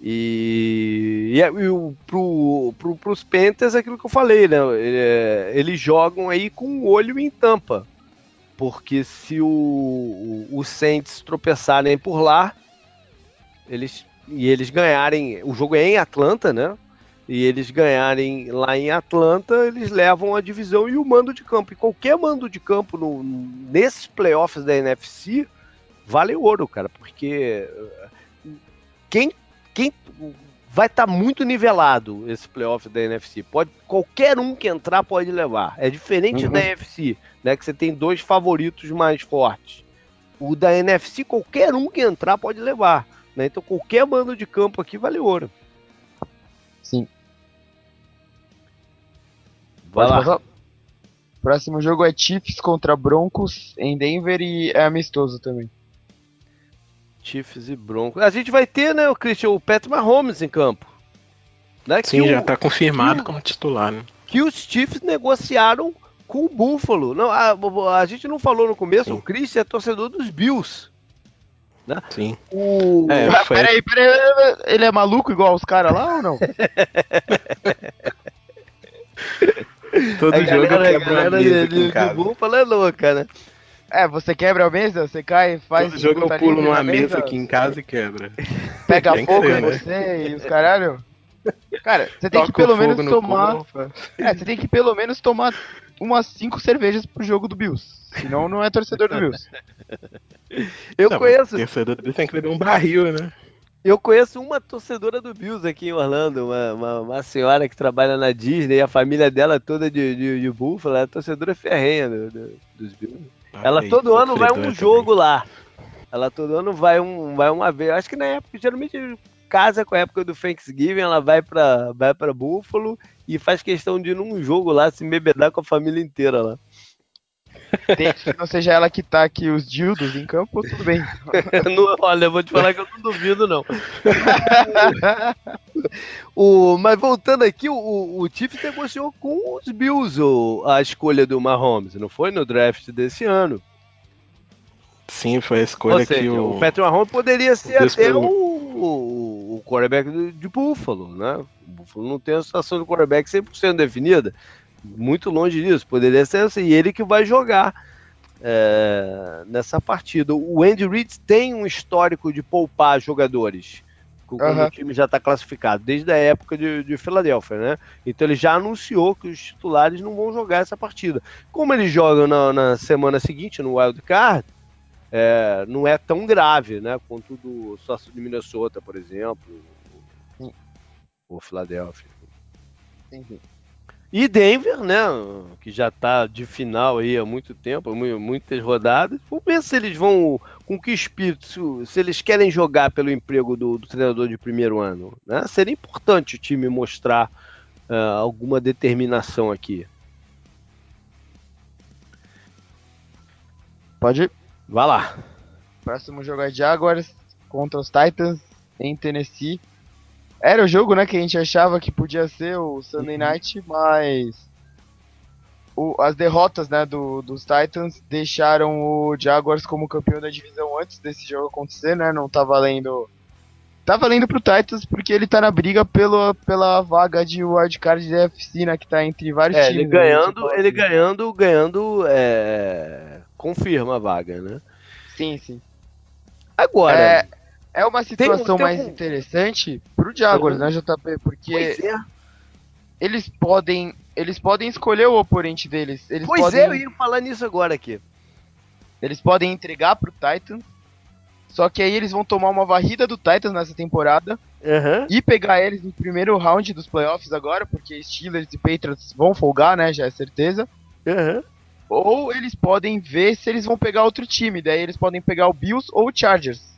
E, e, e o, pro, pro, pros Panthers é aquilo que eu falei, né? É, eles jogam aí com o olho em tampa. Porque se o, o, os Saints tropeçarem por lá, eles e eles ganharem. O jogo é em Atlanta, né? E eles ganharem lá em Atlanta, eles levam a divisão e o mando de campo. E qualquer mando de campo no, nesses playoffs da NFC vale ouro, cara, porque quem quem vai estar tá muito nivelado esse playoff da NFC. Pode qualquer um que entrar pode levar. É diferente uhum. da NFC, né, que você tem dois favoritos mais fortes. O da NFC qualquer um que entrar pode levar, né? Então qualquer mando de campo aqui vale ouro. Sim. Vai pode lá. Próximo jogo é Chiefs contra Broncos em Denver e é amistoso também. Chiefs e Broncos. A gente vai ter, né, o Christian, o Patrick Mahomes em campo. Né? Sim, já está confirmado que, como titular, né? Que os Chiefs negociaram com o Buffalo. Não, a, a gente não falou no começo, Sim. o Christian é torcedor dos Bills. Né? Sim. O... É, foi... Peraí, peraí, ele é maluco igual os caras lá ou não? Todo a jogo galera, eu quebro a galera de, de Buffalo é louca, né? É, você quebra a mesa, você cai, faz. Todo jogo eu pulo numa mesa, mesa aqui em casa e quebra. Pega fogo ser, em né? você e os caralho. Cara, você tem Toca que pelo menos tomar. é, você tem que pelo menos tomar umas 5 cervejas pro jogo do Bills. Senão não é torcedor do Bills. Eu não, conheço. Torcedor do Bills tem que beber um barril, né? Eu conheço uma torcedora do Bills aqui em Orlando, uma, uma, uma, senhora que trabalha na Disney, a família dela toda de, de, de Buffalo, é torcedora ferrenha do, do, dos Bills. Ela aí, todo ano vai um jogo lá. Ela todo ano vai, um, vai uma vez. Acho que na época, geralmente casa com a época do Thanksgiving, ela vai para vai pra Buffalo e faz questão de ir num jogo lá se embebedar com a família inteira lá. Desde que não seja ela que tá aqui os dildos em campo, tudo bem. não, olha, eu vou te falar que eu não duvido, não. o, mas voltando aqui, o, o Chiefs negociou com os Bills o, a escolha do Mahomes, não foi no draft desse ano. Sim, foi a escolha seja, que o... O Patrick Mahomes poderia ser até o, o, o quarterback de, de Buffalo, né? O Buffalo não tem a situação do quarterback 100% definida muito longe disso. Poderia ser assim, e ele que vai jogar é, nessa partida. O Andy Reid tem um histórico de poupar jogadores quando uhum. o time já está classificado, desde a época de, de Filadélfia, né? Então ele já anunciou que os titulares não vão jogar essa partida. Como eles jogam na, na semana seguinte, no Wild Card, é, não é tão grave, né? Quanto do sócio de Minnesota, por exemplo, ou Filadélfia. Sim. E Denver, né, que já está de final aí há muito tempo, muitas rodadas. Vamos ver se eles vão, com que espírito, se eles querem jogar pelo emprego do, do treinador de primeiro ano. Né? Seria importante o time mostrar uh, alguma determinação aqui. Pode ir. Vai lá. Próximo jogo é Jaguars contra os Titans em Tennessee. Era o jogo, né, que a gente achava que podia ser o Sunday uhum. Night, mas o, as derrotas, né, do, dos Titans deixaram o Jaguars como campeão da divisão antes desse jogo acontecer, né? Não tá valendo tá valendo pro Titans porque ele tá na briga pelo, pela vaga de wildcard da FC, né? Que tá entre vários é, times. Ele né, ganhando, né, ele ganhando, ganhando, é, confirma a vaga, né? Sim, sim. Agora, é, é uma situação tem, tem mais um... interessante pro Jaguars, uhum. né, JP? Porque é. eles podem eles podem escolher o oponente deles. Eles pois podem... é, eu ia falar nisso agora aqui. Eles podem entregar pro Titan, só que aí eles vão tomar uma varrida do Titans nessa temporada uhum. e pegar eles no primeiro round dos playoffs agora, porque Steelers e Patriots vão folgar, né? Já é certeza. Uhum. Ou eles podem ver se eles vão pegar outro time, daí eles podem pegar o Bills ou o Chargers.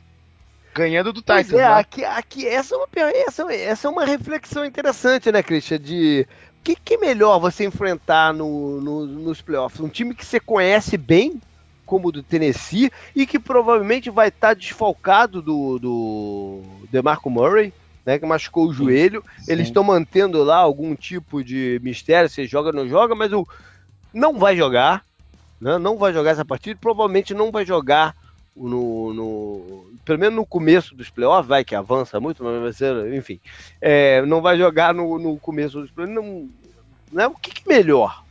Ganhando do Titans. É, né? aqui, aqui essa, é uma, essa, essa é uma reflexão interessante, né, Christian? De o que, que, é melhor você enfrentar no, no, nos playoffs? Um time que você conhece bem, como o do Tennessee, e que provavelmente vai estar desfalcado do, do DeMarco Murray, né, que machucou o joelho. Sim. Eles estão mantendo lá algum tipo de mistério, se joga ou não joga, mas o não vai jogar, né, não vai jogar essa partida, provavelmente não vai jogar no, no, pelo menos no começo dos playoffs, vai que avança muito, mas vai ser, enfim, é, não vai jogar no, no começo dos playoffs. Não, não é o que, que melhor?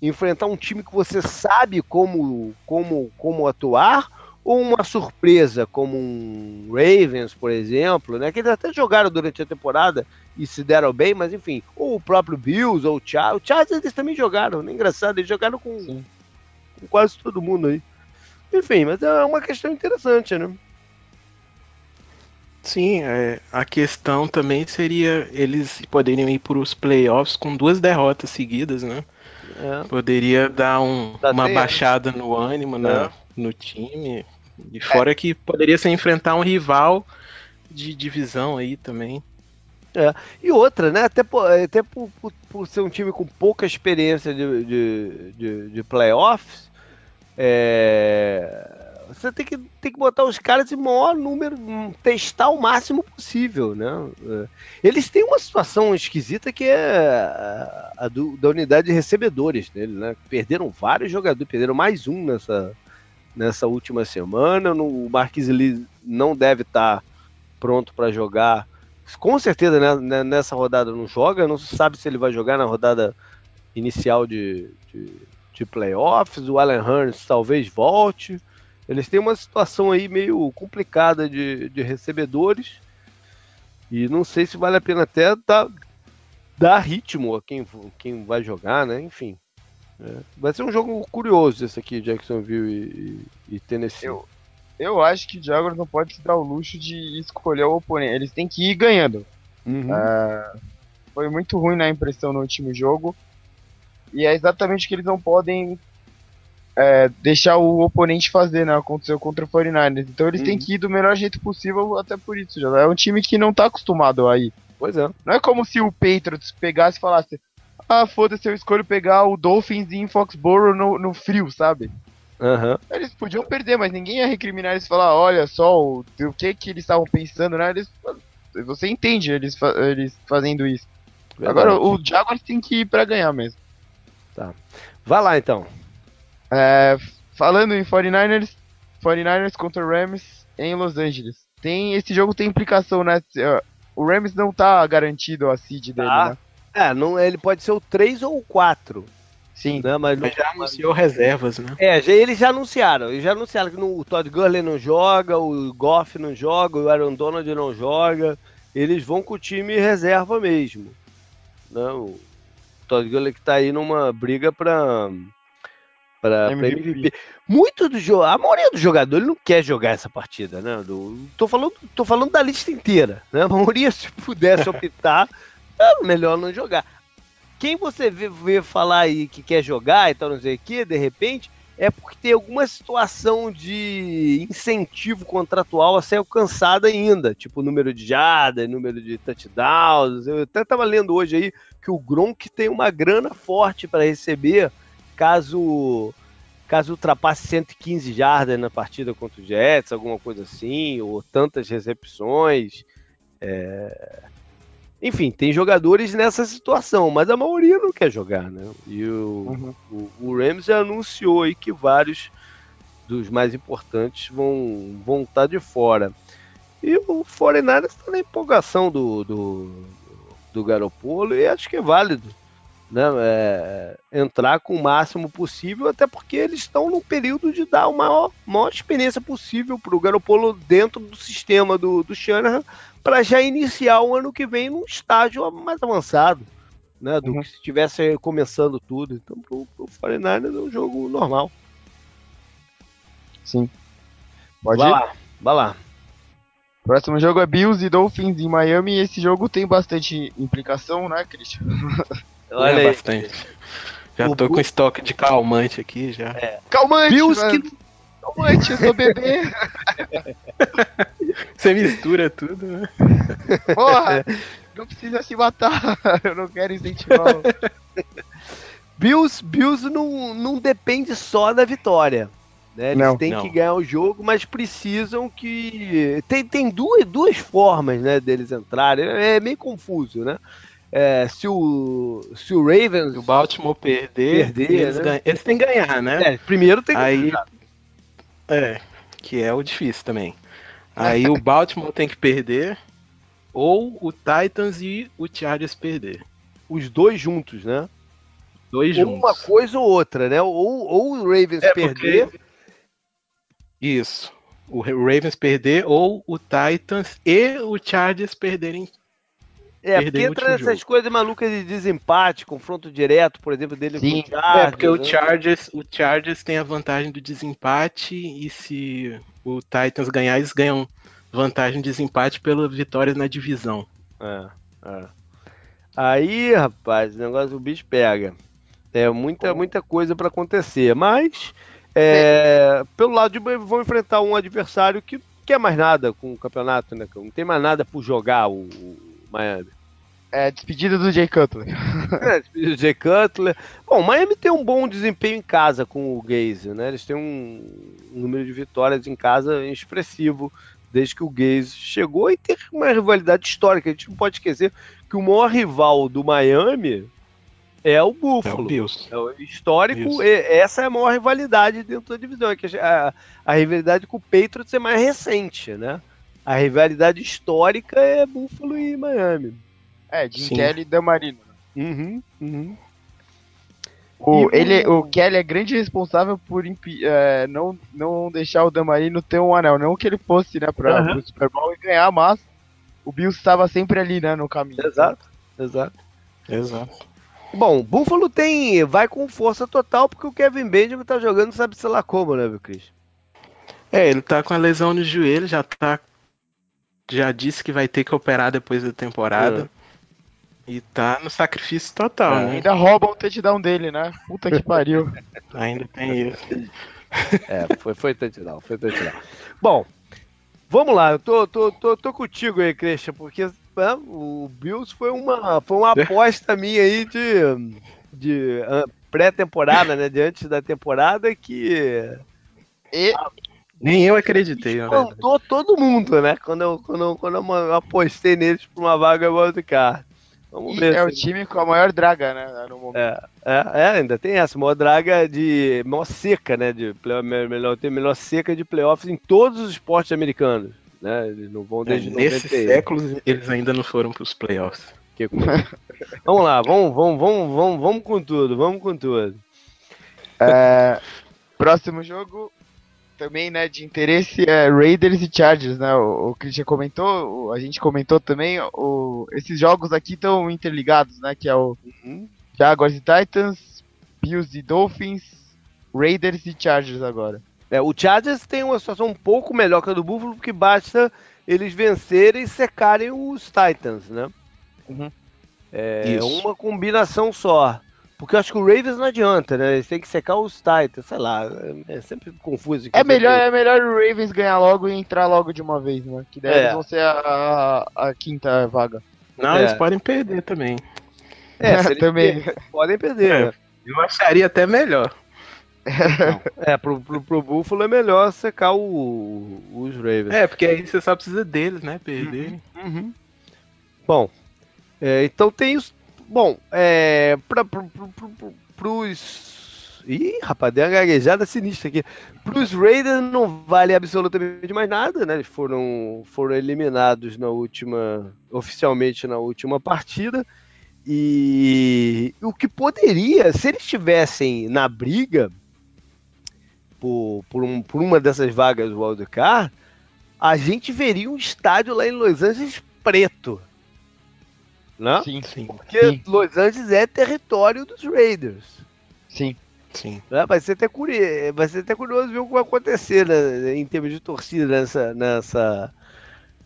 Enfrentar um time que você sabe como, como, como atuar ou uma surpresa como um Ravens, por exemplo, né? Que eles até jogaram durante a temporada e se deram bem, mas enfim, ou o próprio Bills ou o Chargers, o Chargers eles também jogaram, né? engraçado, eles jogaram com, com quase todo mundo aí. Enfim, mas é uma questão interessante, né? Sim, é, a questão também seria eles poderiam ir para os playoffs com duas derrotas seguidas, né? É. Poderia dar um, uma baixada no ânimo é. no time. E fora é. que poderia se enfrentar um rival de divisão aí também. É. E outra, né? Até, por, até por, por, por, ser um time com pouca experiência de, de, de, de playoffs, é... Você tem que, tem que botar os caras em maior número, testar o máximo possível, né? É. Eles têm uma situação esquisita que é a, do, da unidade de recebedores dele, né? Perderam vários jogadores, perderam mais um nessa, nessa última semana. O Marquis Lee não deve estar pronto para jogar. Com certeza né, né, nessa rodada não joga, não se sabe se ele vai jogar na rodada inicial de, de de playoffs, o Alan Hearns talvez volte. Eles têm uma situação aí meio complicada de, de recebedores. E não sei se vale a pena até dar, dar ritmo a quem, quem vai jogar, né? Enfim. É. Vai ser um jogo curioso esse aqui, Jacksonville e, e, Tennessee. Eu, eu acho que o Jaguars não pode se dar o luxo de escolher o oponente. Eles têm que ir ganhando. Uhum. É, foi muito ruim na impressão no último jogo. E é exatamente o que eles não podem é, deixar o oponente fazer, né? Aconteceu contra o 49ers. Então eles uhum. têm que ir do melhor jeito possível, até por isso. Já é um time que não tá acostumado aí. Pois é. Não é como se o Patriots pegasse e falasse: Ah, foda-se, eu escolho pegar o Dolphins em Foxborough no, no frio, sabe? Uhum. Eles podiam perder, mas ninguém ia recriminar eles e falar: Olha só, o, o que que eles estavam pensando, né? Eles, você entende eles, eles fazendo isso. Verdade. Agora, o Jaguars tem que ir pra ganhar mesmo. Tá. Vá lá então. É, falando em 49ers, 49ers contra Rams em Los Angeles. Tem, esse jogo tem implicação, né? O Rams não tá garantido a seed dele, tá. né? É, não, ele pode ser o 3 ou o 4. Sim. Né, mas, mas já anunciou reservas, né? É, já, eles já anunciaram. Eles já anunciaram que no, o Todd Gurley não joga, o Goff não joga, o Aaron Donald não joga. Eles vão com o time reserva mesmo. Não, né? Todd Gurley que tá aí numa briga pra, pra, MVP. pra MVP. Muito do jogo, a maioria dos jogadores não quer jogar essa partida, né? Do, tô, falando, tô falando da lista inteira, né? A maioria, se pudesse optar, é melhor não jogar. Quem você vê, vê falar aí que quer jogar e tal, não sei o que, de repente, é porque tem alguma situação de incentivo contratual a ser alcançada ainda, tipo número de jardas, número de touchdowns. Eu até estava lendo hoje aí que o Gronk tem uma grana forte para receber caso caso ultrapasse 115 jardas na partida contra o Jets, alguma coisa assim, ou tantas recepções. É... Enfim, tem jogadores nessa situação, mas a maioria não quer jogar, né? E o, uhum. o, o Rams anunciou aí que vários dos mais importantes vão, vão estar tá de fora. E o 49 está na empolgação do, do, do Garopolo e acho que é válido né, é, entrar com o máximo possível, até porque eles estão no período de dar a maior, maior experiência possível para o Garopolo dentro do sistema do, do Shanahan, para já iniciar o ano que vem num estágio mais avançado, né? Do uhum. que se estivesse começando tudo. Então, pro, pro 49 é um jogo normal. Sim. Pode vai ir? lá, vai lá. Próximo jogo é Bills e Dolphins em Miami. E esse jogo tem bastante implicação, né, Christian? Olha é bastante. Já o tô Bu... com estoque de calmante aqui já. É. Calmante! Bills que, Calmante, eu sou bebê. Você mistura tudo, né? Porra, não precisa se matar. Eu não quero incentivar. Bills, Bills não, não depende só da vitória. Né? Eles não, têm não. que ganhar o jogo, mas precisam que. Tem, tem duas, duas formas né, deles entrarem. É meio confuso, né? É, se, o, se o Ravens. Se o Baltimore perder, perder eles, né? ganham, eles têm que ganhar, né? É, primeiro tem que Aí, ganhar. É, que é o difícil também. Aí o Baltimore tem que perder, ou o Titans e o Chargers perder. Os dois juntos, né? Dois ou juntos. Uma coisa ou outra, né? Ou, ou o Ravens é perder. Porque... Isso. O Ravens perder ou o Titans e o Chargers perderem. É, porque entra nessas jogo. coisas malucas de desempate, confronto direto, por exemplo, dele Sim, com o Chargers. É, porque né? o, Chargers, o Chargers tem a vantagem do desempate e se o Titans ganhar, eles ganham vantagem de desempate pela vitória na divisão. É, é. Aí, rapaz, o negócio do bicho pega. É muita, muita coisa para acontecer, mas é, pelo lado de vão enfrentar um adversário que quer mais nada com o campeonato, né? Não tem mais nada por jogar o, o Miami. É, despedida do Jay Cutler. é, despedida do Jay Cutler. Bom, o Miami tem um bom desempenho em casa com o Gaze, né? Eles têm um, um número de vitórias em casa expressivo desde que o Gaze chegou e tem uma rivalidade histórica. A gente não pode esquecer que o maior rival do Miami é o Buffalo. É o Bills. É o histórico, essa é a maior rivalidade dentro da divisão. É que a, a rivalidade com o Patriots é mais recente, né? A rivalidade histórica é Buffalo e Miami. É, Jim Sim. Kelly e Dan Marino. Uhum, uhum. O, ele, o Kelly é grande responsável por é, não, não deixar o Dan Marino ter um anel. Não que ele fosse né, para uhum. o Super Bowl e ganhar, mas o Bills estava sempre ali né, no caminho. Exato, exato. Exato. Bom, Buffalo tem. vai com força total porque o Kevin Benjamin tá jogando, sabe sei lá como, né, meu Cris? É, ele tá com a lesão no joelho, já tá. Já disse que vai ter que operar depois da temporada. É. E tá no sacrifício total, é. né? Ainda roubam o touchdown dele, né? Puta que pariu. Ainda tem isso. É, foi, foi touchdown, foi touchdown. Bom, vamos lá, eu tô, tô, tô, tô contigo aí, Christian, porque né, o Bills foi uma, foi uma aposta minha aí de, de uh, pré-temporada, né? De antes da temporada que. E... Nem eu acreditei, Espantou todo mundo, né? Quando eu, quando eu, quando eu apostei neles pra uma vaga wildcard. Vamos ver. É o time com a maior draga, né? No momento. É, é, é, ainda tem essa, maior draga de. maior seca, né? De play, melhor, tem melhor seca de playoffs em todos os esportes americanos né? Eles não vão desde é, Nesses séculos eles ainda não foram para os playoffs. Que vamos lá, vamos, vamos, vamos, vamos, vamos com tudo, vamos com tudo. É, próximo jogo também, né, de interesse é Raiders e Chargers, né? O, o Christian comentou, a gente comentou também, o, esses jogos aqui estão interligados, né? Que é o uhum. Jaguars e Titans, Bills e Dolphins, Raiders e Chargers agora. É, o Chargers tem uma situação um pouco melhor que a do Buffalo, porque basta eles vencerem e secarem os Titans, né? Uhum. É Isso. uma combinação só. Porque eu acho que o Ravens não adianta, né? Eles têm que secar os Titans, sei lá. É sempre confuso. É melhor, é melhor o Ravens ganhar logo e entrar logo de uma vez, né? Que daí é. eles vão ser a, a, a quinta vaga. Não, é. eles podem perder também. É, também. podem perder. É, né? Eu acharia até melhor. é, pro, pro, pro, Buffalo é melhor secar o, os Ravens. É, porque aí você só precisa deles, né? Perder. Uhum. uhum. Bom, é, então tem os. Bom, é. Pra, pro, pro, pro, pros. Ih, rapaz, deu uma gaguejada sinistra aqui. Pros Raiders não vale absolutamente mais nada, né? Eles foram, foram eliminados na última. oficialmente na última partida. E o que poderia, se eles estivessem na briga, por, por, um, por uma dessas vagas do wildcard, a gente veria um estádio lá em Los Angeles preto. Né? Sim, sim. Porque sim. Los Angeles é território dos Raiders. Sim. Sim. Né? Vai, ser até curioso, vai ser até curioso ver o que vai acontecer né, em termos de torcida nessa, nessa,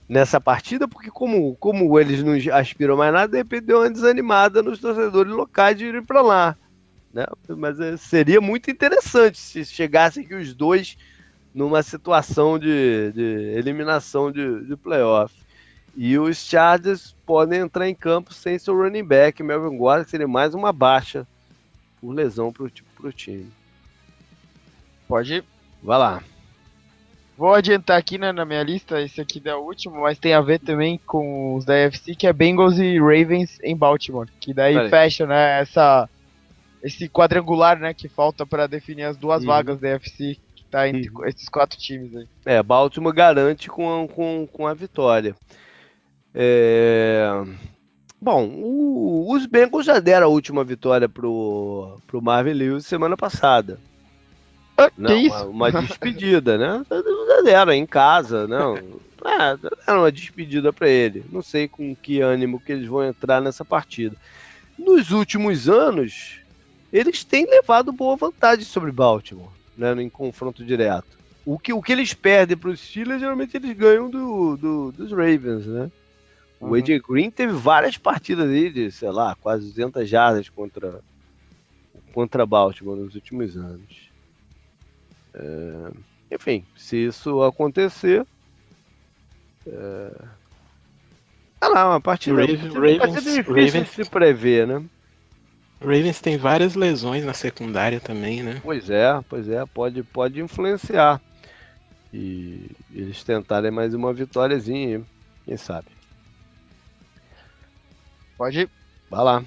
nessa partida, porque como, como eles não aspiram mais nada, de repente deu uma desanimada nos torcedores locais de ir para lá. Né? Mas é, seria muito interessante se chegassem aqui os dois numa situação de, de eliminação de, de playoff. E os Chargers podem entrar em campo sem seu running back, Melvin Gordon, que seria mais uma baixa por lesão para o time. Pode ir. Vai lá. Vou adiantar aqui né, na minha lista, esse aqui é o último, mas tem a ver também com os da UFC, que é Bengals e Ravens em Baltimore. Que daí fecha, né, essa, esse quadrangular, né, que falta para definir as duas uhum. vagas da UFC, que tá entre uhum. esses quatro times aí. É, Baltimore garante com, com, com a vitória. É... Bom, o, os Bengals já deram a última vitória pro, pro Marvin Lewis semana passada. Ah, não, uma, uma, despedida, né? Já deram em casa, não. É, era uma despedida para ele. Não sei com que ânimo que eles vão entrar nessa partida. Nos últimos anos, eles têm levado boa vantagem sobre Baltimore, né? Em confronto direto. O que, o que eles perdem para os Steelers, geralmente eles ganham do, do, dos Ravens, né? O AJ uhum. Green teve várias partidas aí de, sei lá, quase 200 jardas contra, contra Baltimore nos últimos anos. É, enfim, se isso acontecer. É, ah lá, uma partida, Raven, Ravens, partida difícil Ravens, de prever, né? Ravens tem várias lesões na secundária também, né? Pois é, pois é, pode, pode influenciar. E eles tentarem mais uma vitóriazinha, quem sabe. Pode ir. Vai lá.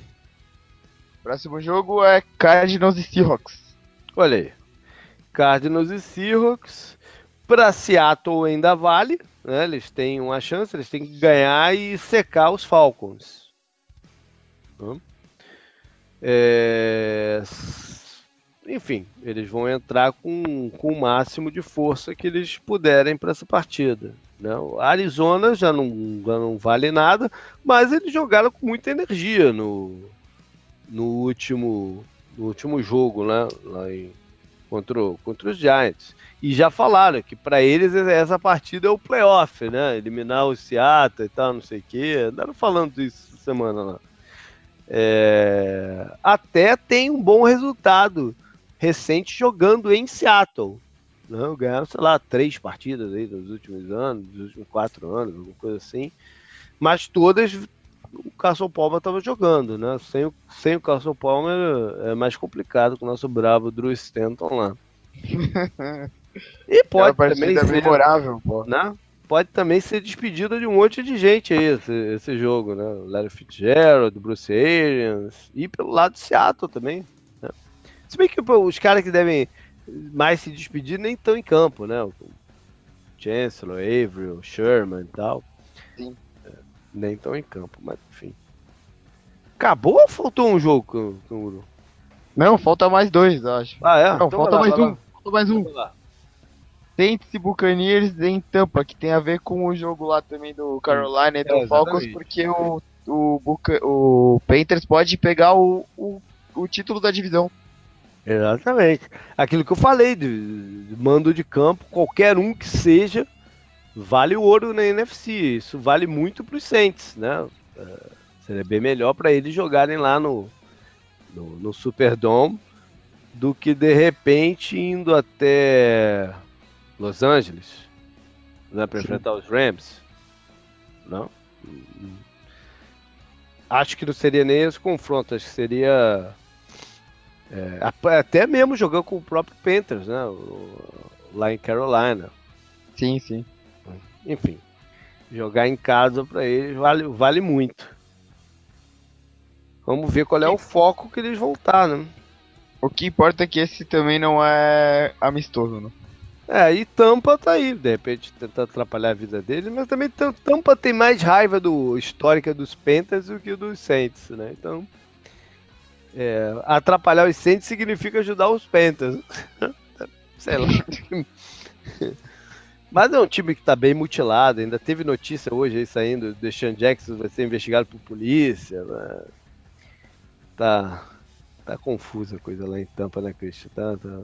Próximo jogo é Cardinals e Seahawks. Olha aí. Cardinals e Seahawks. Para Seattle ainda vale. Né? Eles têm uma chance, eles têm que ganhar e secar os Falcons. Hum? É... Enfim, eles vão entrar com, com o máximo de força que eles puderem para essa partida. Né? Arizona já não, já não vale nada, mas eles jogaram com muita energia no, no, último, no último jogo né? lá em, contra, contra os Giants. E já falaram que para eles essa partida é o playoff, né? Eliminar o Seattle e tal, não sei o quê. Andaram falando isso semana lá. É... Até tem um bom resultado recente jogando em Seattle. Não, ganharam, sei lá, três partidas aí nos últimos anos, nos últimos quatro anos, alguma coisa assim. Mas todas o Castle Palmer estava jogando, né? Sem o, sem o Castle Palmer é mais complicado com o nosso bravo Drew Stanton lá. e pode também ser memorável, pô. Né? Pode também ser despedida de um monte de gente aí, esse, esse jogo, né? Larry Fitzgerald, Bruce Arians, e pelo lado de Seattle também. Né? Se bem que pô, os caras que devem mais se despedir nem estão em campo, né? O Chancellor, Averill, Sherman e tal. Sim. É, nem estão em campo, mas enfim. Acabou ou faltou um jogo, Canguru? Não, falta mais dois, acho. Ah, é? Não, então falta, lá, mais um, falta mais um. Saints e Buccaneers em Tampa, que tem a ver com o jogo lá também do Carolina e do é, Falcons, porque o, o, o Panthers pode pegar o, o, o título da divisão. Exatamente. Aquilo que eu falei, de, de mando de campo, qualquer um que seja, vale o ouro na NFC. Isso vale muito para os Saints, né? É, seria bem melhor para eles jogarem lá no, no, no Superdome do que de repente indo até Los Angeles né, para enfrentar os Rams. Não? Acho que não seria nem esse confronto, acho que seria é, até mesmo jogando com o próprio Panthers, né? Lá em Carolina. Sim, sim. Enfim, jogar em casa para eles vale, vale muito. Vamos ver qual é o foco que eles vão estar, né? O que importa é que esse também não é amistoso, né? É, e Tampa tá aí, de repente tentando atrapalhar a vida dele, mas também Tampa tem mais raiva do histórica dos Panthers do que dos Saints, né? Então, é, atrapalhar os Saints significa ajudar os Panthers. Sei lá. Mas é um time que está bem mutilado. Ainda teve notícia hoje aí saindo. Sean Jackson vai ser investigado por polícia. Né? Tá, tá confusa a coisa lá em Tampa, né, Christian? Tá, tá,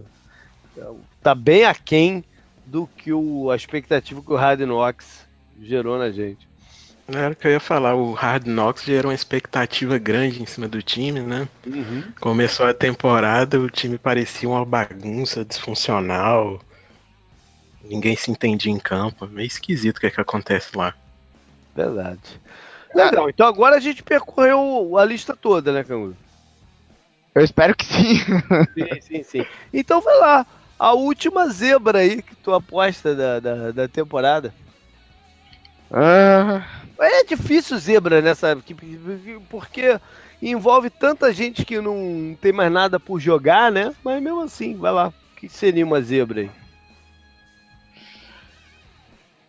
tá bem aquém do que o, a expectativa que o Hard Knocks gerou na gente. Era o que eu ia falar, o Hard Knocks gerou uma expectativa grande em cima do time, né? Uhum. Começou a temporada, o time parecia uma bagunça disfuncional. ninguém se entendia em campo. Meio esquisito o que, é que acontece lá. Verdade. Legal, então agora a gente percorreu a lista toda, né, Canguru? Eu espero que sim. sim, sim, sim. Então vai lá, a última zebra aí que tu aposta da, da, da temporada. Ah. É difícil zebra nessa. Porque envolve tanta gente que não tem mais nada por jogar, né? Mas mesmo assim, vai lá. O que seria uma zebra aí?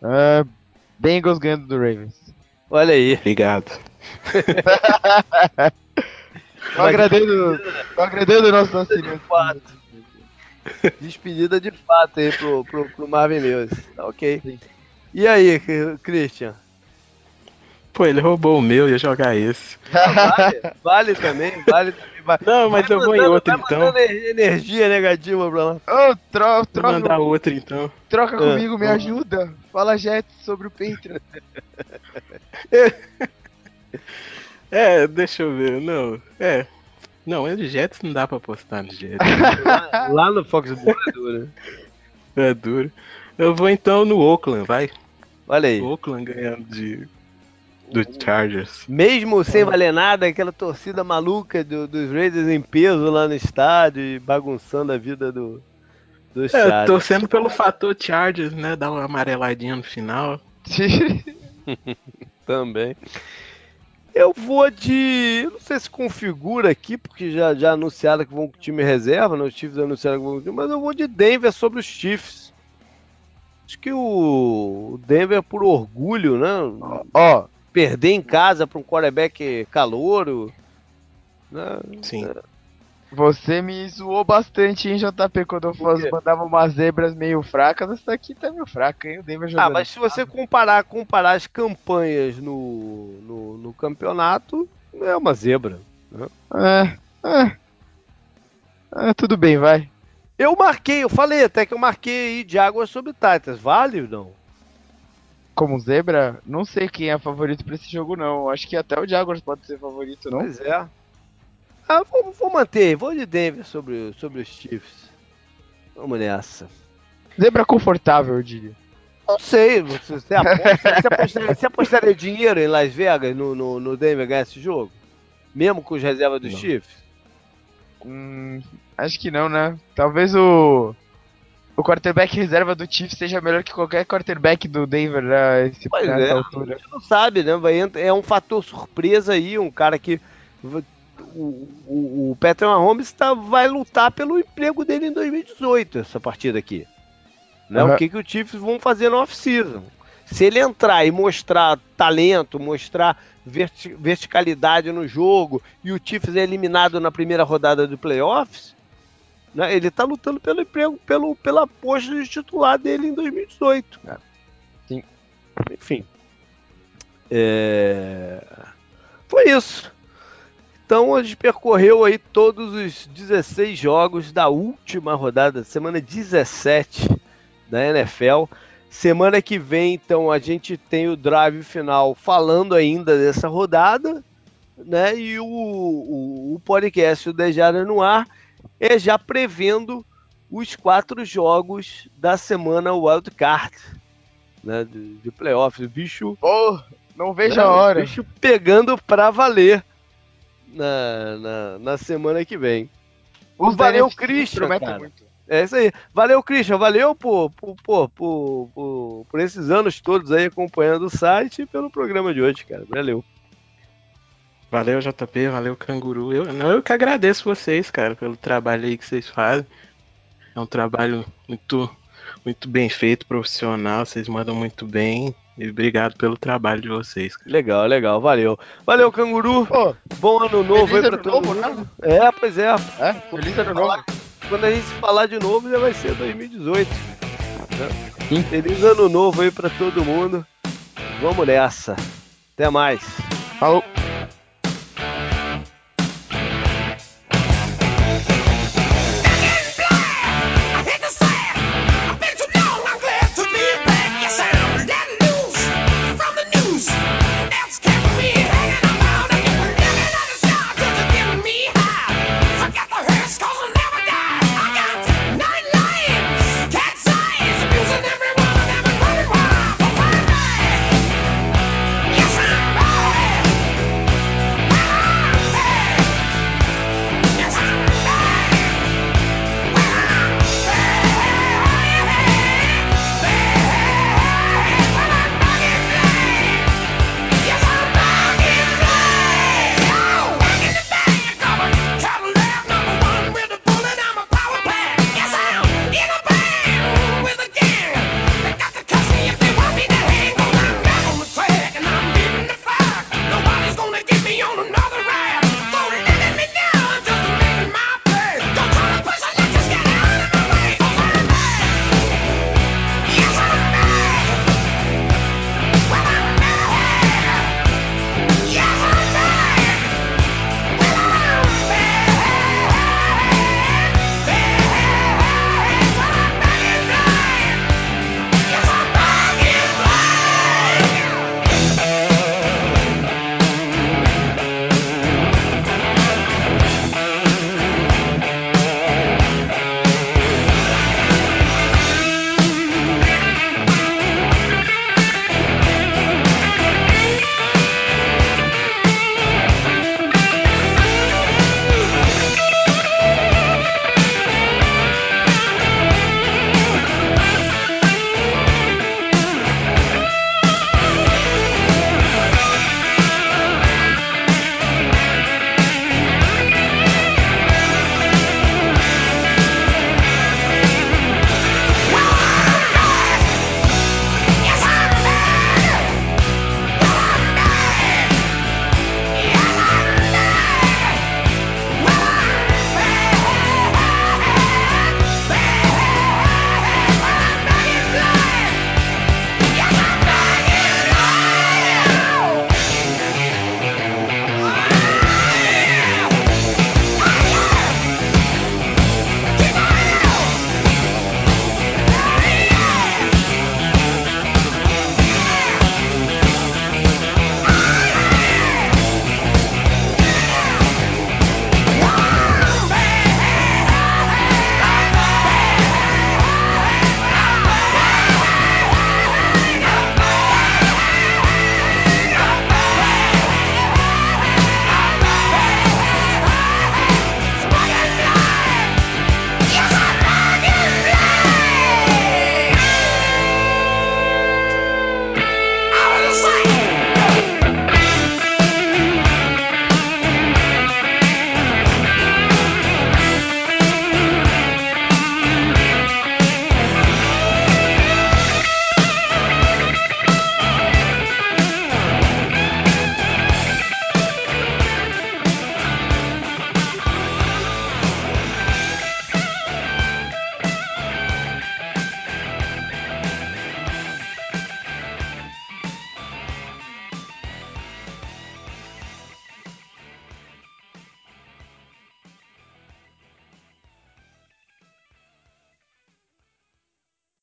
Uh, Bengals ganhando do Ravens. Olha aí. Obrigado. Tô agradecendo, tô agradecendo o nosso auxílio. Despedida de fato aí pro, pro, pro Marvin Lewis. Tá ok. E aí, Christian? Pô, ele roubou o meu, ia jogar esse. Vale, vale também, vale também. Vale. Não, mas vai eu vou em outro então. energia negativa pra lá. Ô, oh, tro troca. Vou mandar outro então. Troca ah, comigo, me ajuda. Fala Jets sobre o Patreon. é, deixa eu ver. Não, é. Não, é Jets não dá pra postar no Jets. lá, lá no Foxborough é duro. É duro. Eu vou então no Oakland, vai. Olha aí. Oakland ganhando de do Chargers. Mesmo sem valer nada, aquela torcida maluca do, dos Raiders em peso lá no estádio e bagunçando a vida do, dos é, Chargers. Torcendo pelo fator Chargers, né? Dar uma amareladinha no final. Também. Eu vou de. Não sei se configura aqui, porque já, já anunciaram que vão com time reserva, né? Os Chiefs anunciaram que vão com mas eu vou de Denver sobre os Chiefs. Acho que o Denver, por orgulho, né? Ó, perder em casa para um quarterback calouro. Né? Sim. É. Você me zoou bastante, hein, JP, quando eu mandava umas zebras meio fracas. Essa daqui tá meio fraca, hein? O Denver Ah, mas se você comparar, comparar as campanhas no, no, no campeonato, é uma zebra. Né? É, é, é, tudo bem, vai. Eu marquei, eu falei até que eu marquei aí de água sobre Titans. Vale ou não? como zebra, não sei quem é favorito pra esse jogo, não. Acho que até o Jaguars pode ser favorito, não? Pois é. Ah, vou, vou manter, vou de Denver sobre, sobre os Chiefs. Vamos nessa. Zebra confortável, eu diria. Não sei, você, você, aposta, você, apostaria, você apostaria dinheiro em Las Vegas no, no, no Denver ganhar esse jogo? Mesmo com os reservas dos não. Chiefs? Hum, acho que não, né? Talvez o o quarterback reserva do Chiefs seja melhor que qualquer quarterback do Denver né, esse, pois nessa é, altura. A gente não sabe, né? Vai, é um fator surpresa aí, um cara que o, o, o Patrick Mahomes tá, vai lutar pelo emprego dele em 2018, essa partida aqui. Né? Uhum. O que, que o Chiefs vão fazer no off-season. Se ele entrar e mostrar talento, mostrar verti verticalidade no jogo, e o Chiefs é eliminado na primeira rodada do playoffs, né? Ele está lutando pelo emprego, pelo, pela posta de titular dele em 2018. Cara. Sim. Enfim. É... Foi isso. Então a gente percorreu aí todos os 16 jogos da última rodada, semana 17 da NFL. Semana que vem, então, a gente tem o drive final falando ainda dessa rodada, né? E o, o, o podcast o Dejada no ar é já prevendo os quatro jogos da semana Wildcard, né, de, de playoffs. O bicho. Oh, não vejo né, a hora. O bicho pegando pra valer na, na, na semana que vem. O valeu, Christian. É isso aí. Valeu, Christian. Valeu por, por, por, por, por, esses anos todos aí acompanhando o site e pelo programa de hoje, cara. Valeu. Valeu, JP, valeu, Canguru. Eu, não, eu que agradeço vocês, cara, pelo trabalho aí que vocês fazem. É um trabalho muito, muito bem feito, profissional, vocês mandam muito bem. E obrigado pelo trabalho de vocês. Cara. Legal, legal, valeu. Valeu, Canguru. Oh, Bom ano novo aí pra todo novo, mundo. Né? É, pois é. é feliz ano novo. Quando a gente falar de novo, já vai ser 2018. Né? Feliz ano novo aí pra todo mundo. Vamos nessa. Até mais. Falou.